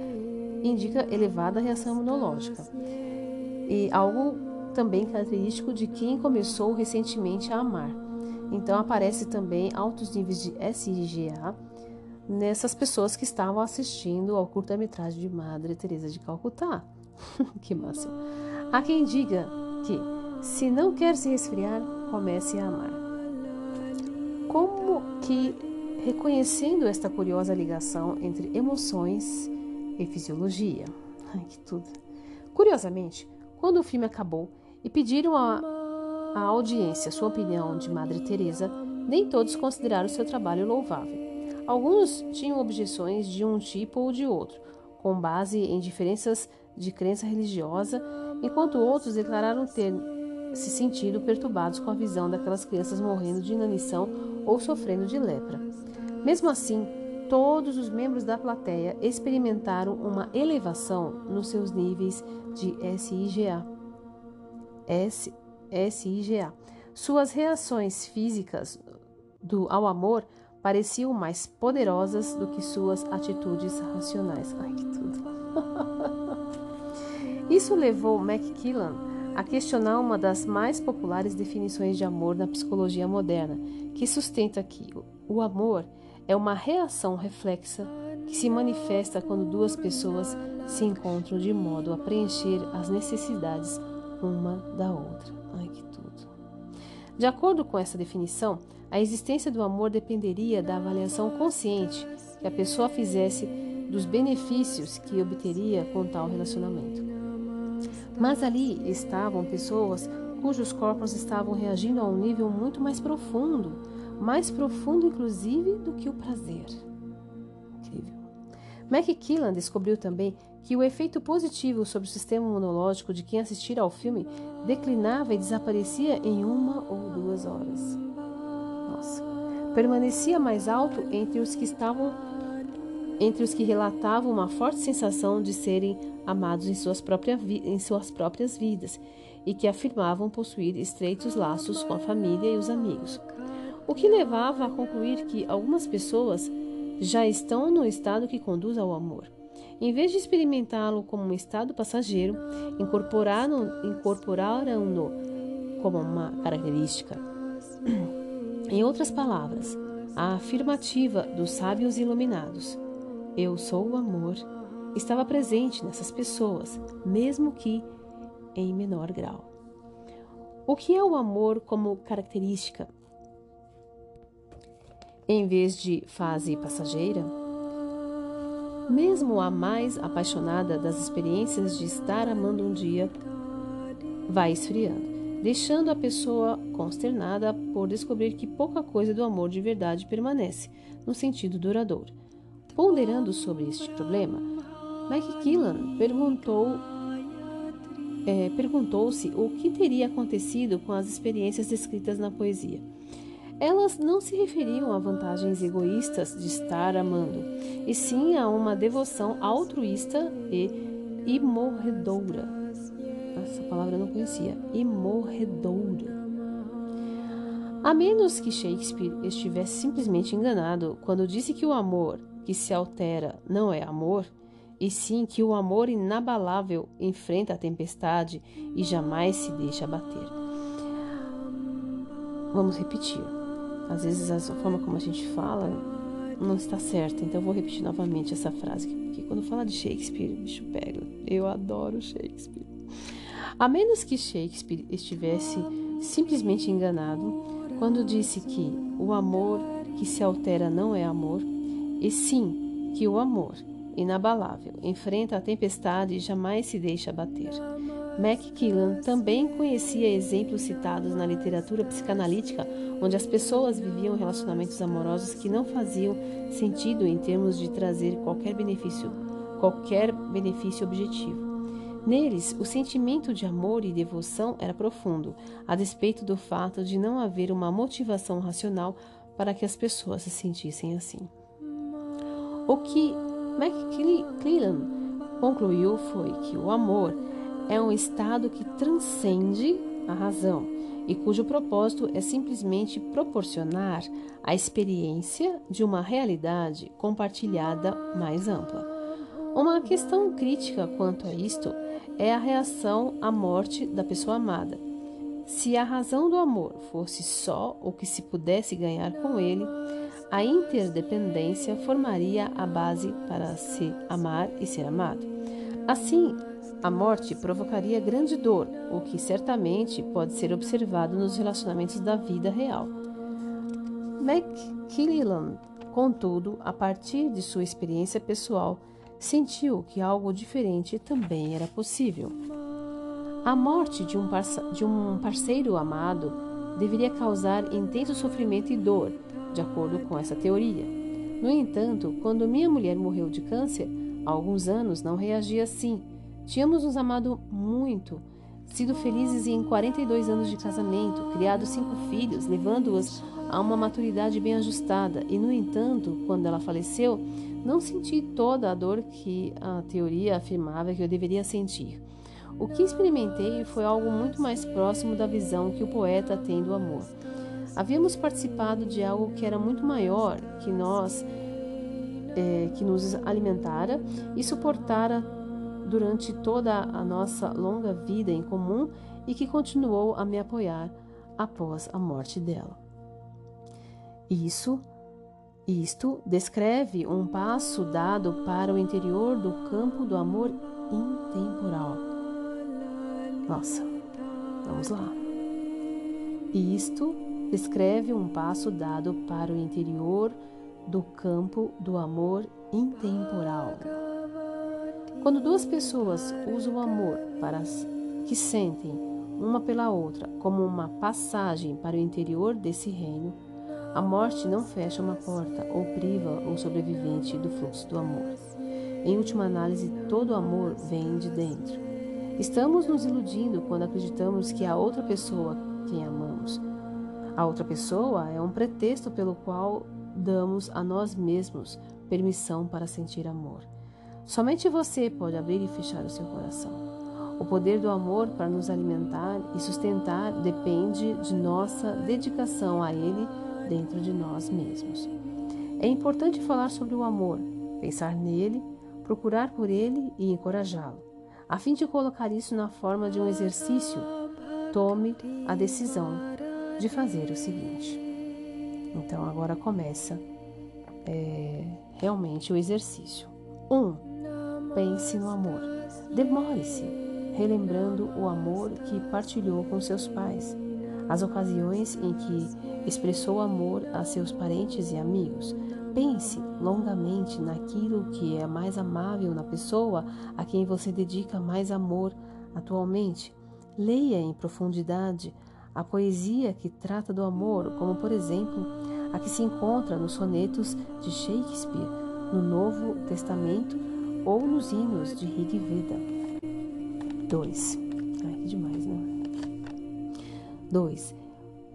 indica elevada reação imunológica. E algo também característico de quem começou recentemente a amar. Então aparece também altos níveis de SIGA nessas pessoas que estavam assistindo ao curta-metragem de Madre Teresa de Calcutá. que máximo. Há quem diga que, se não quer se resfriar, comece a amar. Como que, reconhecendo esta curiosa ligação entre emoções e fisiologia? Ai, que tudo. Curiosamente, quando o filme acabou e pediram à audiência sua opinião de Madre Teresa, nem todos consideraram seu trabalho louvável. Alguns tinham objeções de um tipo ou de outro, com base em diferenças de crença religiosa, enquanto outros declararam ter se sentido perturbados com a visão daquelas crianças morrendo de inanição ou sofrendo de lepra. Mesmo assim, todos os membros da plateia experimentaram uma elevação nos seus níveis de SIGA. S, SIGA. Suas reações físicas do, ao amor pareciam mais poderosas do que suas atitudes racionais. Ai, que tudo. Isso levou McKillan a questionar uma das mais populares definições de amor na psicologia moderna, que sustenta que o amor é uma reação reflexa que se manifesta quando duas pessoas se encontram de modo a preencher as necessidades uma da outra. Ai, que tudo. De acordo com essa definição, a existência do amor dependeria da avaliação consciente que a pessoa fizesse dos benefícios que obteria com tal relacionamento. Mas ali estavam pessoas cujos corpos estavam reagindo a um nível muito mais profundo, mais profundo inclusive do que o prazer. Incrível. McKillan descobriu também que o efeito positivo sobre o sistema imunológico de quem assistira ao filme declinava e desaparecia em uma ou duas horas. Nossa. Permanecia mais alto entre os que estavam entre os que relatavam uma forte sensação de serem amados em suas, próprias, em suas próprias vidas e que afirmavam possuir estreitos laços com a família e os amigos. O que levava a concluir que algumas pessoas já estão no estado que conduz ao amor. Em vez de experimentá-lo como um estado passageiro, incorporaram-no incorporaram como uma característica. Em outras palavras, a afirmativa dos sábios iluminados, eu sou o amor, estava presente nessas pessoas, mesmo que em menor grau. O que é o amor como característica? Em vez de fase passageira, mesmo a mais apaixonada das experiências de estar amando um dia vai esfriando, deixando a pessoa consternada por descobrir que pouca coisa do amor de verdade permanece no sentido duradouro. Ponderando sobre este problema, Mike Killan perguntou é, perguntou-se o que teria acontecido com as experiências descritas na poesia. Elas não se referiam a vantagens egoístas de estar amando, e sim a uma devoção altruísta e imorredoura. Essa palavra eu não conhecia. Imorredoura. A menos que Shakespeare estivesse simplesmente enganado quando disse que o amor que se altera não é amor, e sim que o amor inabalável enfrenta a tempestade e jamais se deixa abater. Vamos repetir. Às vezes a forma como a gente fala não está certa, então eu vou repetir novamente essa frase, porque quando fala de Shakespeare, bicho pega. Eu adoro Shakespeare. A menos que Shakespeare estivesse simplesmente enganado quando disse que o amor que se altera não é amor, e sim que o amor inabalável enfrenta a tempestade e jamais se deixa abater. McKillan também conhecia exemplos citados na literatura psicanalítica onde as pessoas viviam relacionamentos amorosos que não faziam sentido em termos de trazer qualquer benefício, qualquer benefício objetivo. Neles, o sentimento de amor e devoção era profundo, a despeito do fato de não haver uma motivação racional para que as pessoas se sentissem assim. O que McClellan concluiu foi que o amor é um estado que transcende a razão e cujo propósito é simplesmente proporcionar a experiência de uma realidade compartilhada mais ampla. Uma questão crítica quanto a isto é a reação à morte da pessoa amada. Se a razão do amor fosse só o que se pudesse ganhar com ele, a interdependência formaria a base para se amar e ser amado. Assim, a morte provocaria grande dor, o que certamente pode ser observado nos relacionamentos da vida real. McKillan, contudo, a partir de sua experiência pessoal, sentiu que algo diferente também era possível. A morte de um, de um parceiro amado deveria causar intenso sofrimento e dor, de acordo com essa teoria. No entanto, quando minha mulher morreu de câncer, há alguns anos não reagi assim Tínhamos nos amado muito, sido felizes em 42 anos de casamento, criado cinco filhos, levando-os a uma maturidade bem ajustada, e no entanto, quando ela faleceu, não senti toda a dor que a teoria afirmava que eu deveria sentir. O que experimentei foi algo muito mais próximo da visão que o poeta tem do amor. Havíamos participado de algo que era muito maior que nós, é, que nos alimentara e suportara durante toda a nossa longa vida em comum e que continuou a me apoiar após a morte dela. Isso, isto descreve um passo dado para o interior do campo do amor intemporal. Nossa, vamos lá. Isto descreve um passo dado para o interior do campo do amor intemporal. Quando duas pessoas usam o amor para que sentem uma pela outra como uma passagem para o interior desse reino, a morte não fecha uma porta ou priva o sobrevivente do fluxo do amor. Em última análise, todo amor vem de dentro. Estamos nos iludindo quando acreditamos que a outra pessoa, quem amamos, a outra pessoa é um pretexto pelo qual damos a nós mesmos permissão para sentir amor. Somente você pode abrir e fechar o seu coração. O poder do amor para nos alimentar e sustentar depende de nossa dedicação a ele dentro de nós mesmos. É importante falar sobre o amor, pensar nele, procurar por ele e encorajá-lo. A fim de colocar isso na forma de um exercício, tome a decisão de fazer o seguinte. Então agora começa é, realmente o exercício. 1. Um, pense no amor. Demore-se, relembrando o amor que partilhou com seus pais as ocasiões em que expressou amor a seus parentes e amigos. Pense longamente naquilo que é mais amável na pessoa a quem você dedica mais amor atualmente. Leia em profundidade a poesia que trata do amor, como por exemplo a que se encontra nos sonetos de Shakespeare, no Novo Testamento ou nos hinos de Rig Veda. 2. Ai, que demais, né? 2.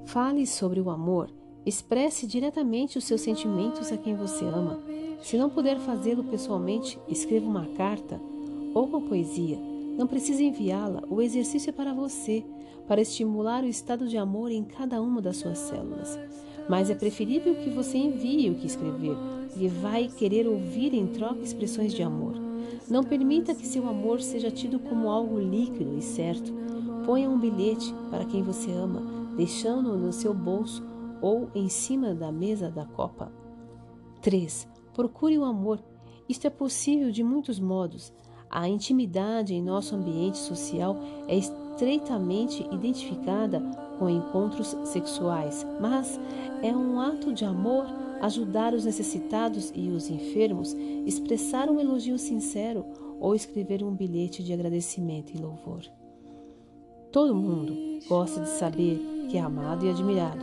Fale sobre o amor. Expresse diretamente os seus sentimentos a quem você ama. Se não puder fazê-lo pessoalmente, escreva uma carta ou uma poesia. Não precisa enviá-la, o exercício é para você, para estimular o estado de amor em cada uma das suas células. Mas é preferível que você envie o que escrever, porque vai querer ouvir em troca expressões de amor. Não permita que seu amor seja tido como algo líquido e certo. Ponha um bilhete para quem você ama, deixando-o no seu bolso ou em cima da mesa da copa. 3. Procure o amor. Isto é possível de muitos modos. A intimidade em nosso ambiente social é estreitamente identificada com encontros sexuais, mas é um ato de amor ajudar os necessitados e os enfermos, expressar um elogio sincero ou escrever um bilhete de agradecimento e louvor. Todo mundo gosta de saber que é amado e admirado.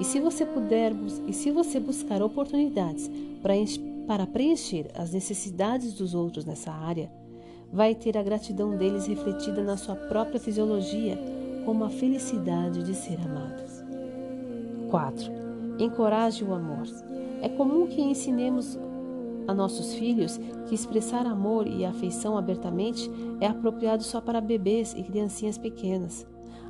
E se você puder, e se você buscar oportunidades para, para preencher as necessidades dos outros nessa área, vai ter a gratidão deles refletida na sua própria fisiologia, como a felicidade de ser amado. 4. Encoraje o amor. É comum que ensinemos a nossos filhos que expressar amor e afeição abertamente é apropriado só para bebês e criancinhas pequenas.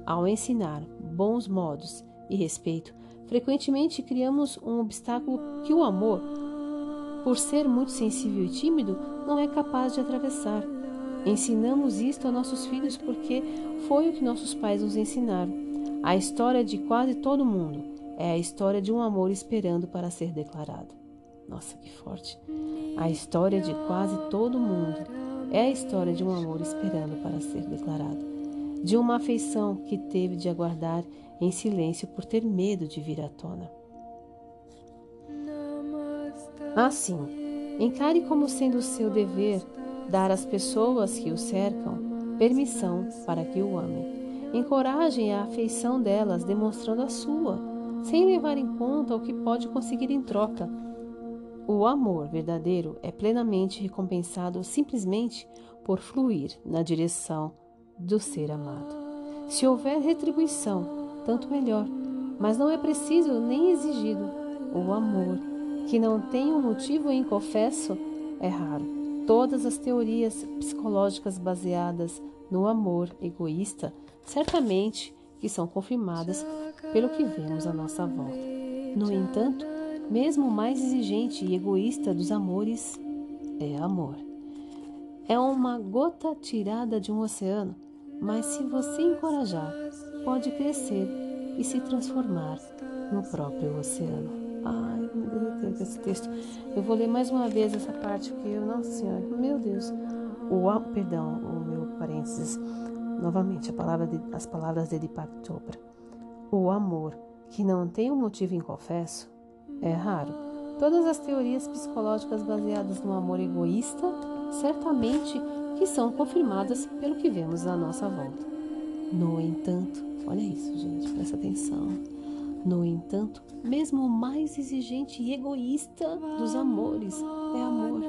Ao ensinar bons modos e respeito, frequentemente criamos um obstáculo que o amor, por ser muito sensível e tímido, não é capaz de atravessar. Ensinamos isto a nossos filhos porque foi o que nossos pais nos ensinaram. A história de quase todo mundo é a história de um amor esperando para ser declarado. Nossa, que forte! A história de quase todo mundo é a história de um amor esperando para ser declarado, de uma afeição que teve de aguardar em silêncio por ter medo de vir à tona. Assim, encare como sendo seu dever dar às pessoas que o cercam permissão para que o amem. Encorajem a afeição delas, demonstrando a sua, sem levar em conta o que pode conseguir em troca o amor verdadeiro é plenamente recompensado simplesmente por fluir na direção do ser amado. Se houver retribuição, tanto melhor. Mas não é preciso nem exigido. O amor, que não tem um motivo inconfesso, é raro. Todas as teorias psicológicas baseadas no amor egoísta, certamente que são confirmadas pelo que vemos à nossa volta. No entanto, mesmo o mais exigente e egoísta dos amores é amor. É uma gota tirada de um oceano, mas se você encorajar, pode crescer e se transformar no próprio oceano. Ai, eu me derreteu com esse texto. Eu vou ler mais uma vez essa parte, porque eu, nossa senhora, meu Deus. O, perdão, o meu parênteses. Novamente, palavra de, as palavras de Deepak Chopra. O amor que não tem um motivo inconfesso é raro. Todas as teorias psicológicas baseadas no amor egoísta, certamente que são confirmadas pelo que vemos à nossa volta. No entanto, olha isso, gente, presta atenção. No entanto, mesmo o mais exigente e egoísta dos amores é amor.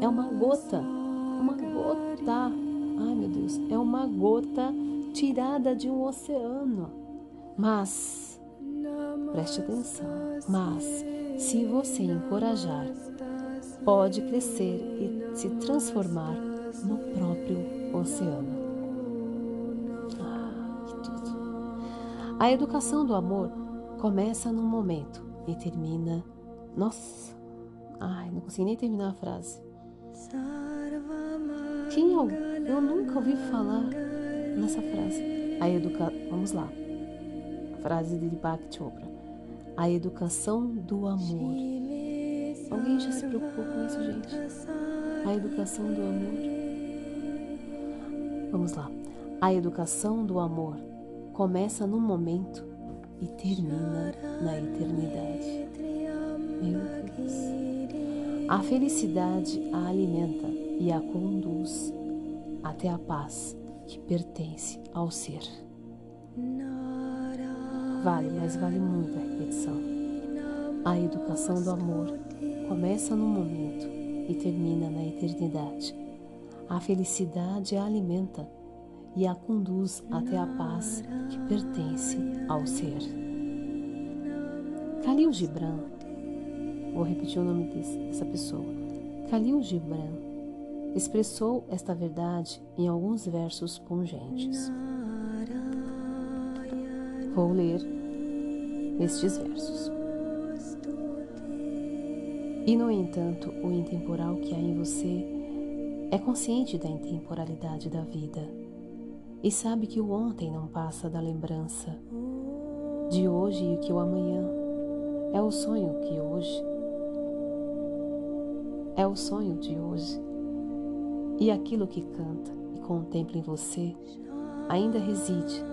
É uma gota, uma gota. Ai meu Deus, é uma gota tirada de um oceano. Mas, preste atenção, mas se você encorajar, pode crescer e se transformar no próprio oceano. Ah, tudo. A educação do amor começa num momento e termina. Nossa, ai, não consegui nem terminar a frase. Quem eu, eu nunca ouvi falar nessa frase. A educa... Vamos lá. A frase de Deepak Chopra. A educação do amor. Alguém já se preocupou com isso, gente? A educação do amor. Vamos lá. A educação do amor começa num momento e termina na eternidade. Meu Deus. A felicidade a alimenta e a conduz até a paz que pertence ao ser. Vale, mas vale muito a repetição. A educação do amor começa no momento e termina na eternidade. A felicidade a alimenta e a conduz até a paz que pertence ao ser. Khalil Gibran, vou repetir o nome dessa pessoa. Khalil Gibran expressou esta verdade em alguns versos pungentes. Vou ler estes versos. E, no entanto, o intemporal que há em você é consciente da intemporalidade da vida e sabe que o ontem não passa da lembrança de hoje e que o amanhã é o sonho que hoje é o sonho de hoje e aquilo que canta e contempla em você ainda reside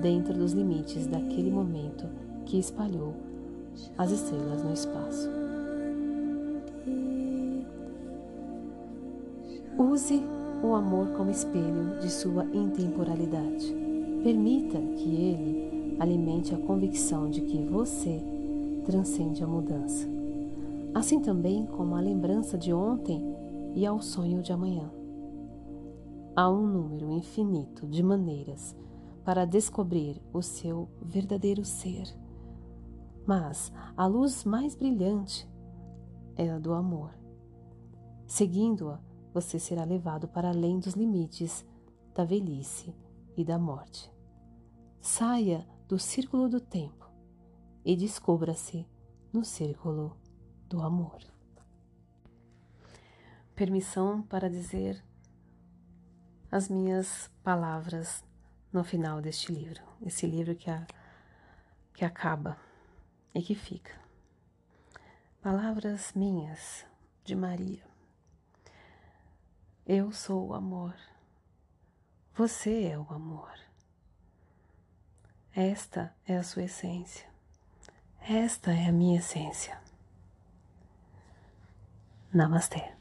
dentro dos limites daquele momento que espalhou as estrelas no espaço. Use o amor como espelho de sua intemporalidade. Permita que ele alimente a convicção de que você transcende a mudança, assim também como a lembrança de ontem e ao sonho de amanhã. Há um número infinito de maneiras para descobrir o seu verdadeiro ser, mas a luz mais brilhante é a do amor. Seguindo-a, você será levado para além dos limites da velhice e da morte. Saia do círculo do tempo e descubra-se no círculo do amor. Permissão para dizer as minhas palavras no final deste livro, esse livro que, a, que acaba e que fica. Palavras minhas de Maria. Eu sou o amor. Você é o amor. Esta é a sua essência. Esta é a minha essência. Namastê.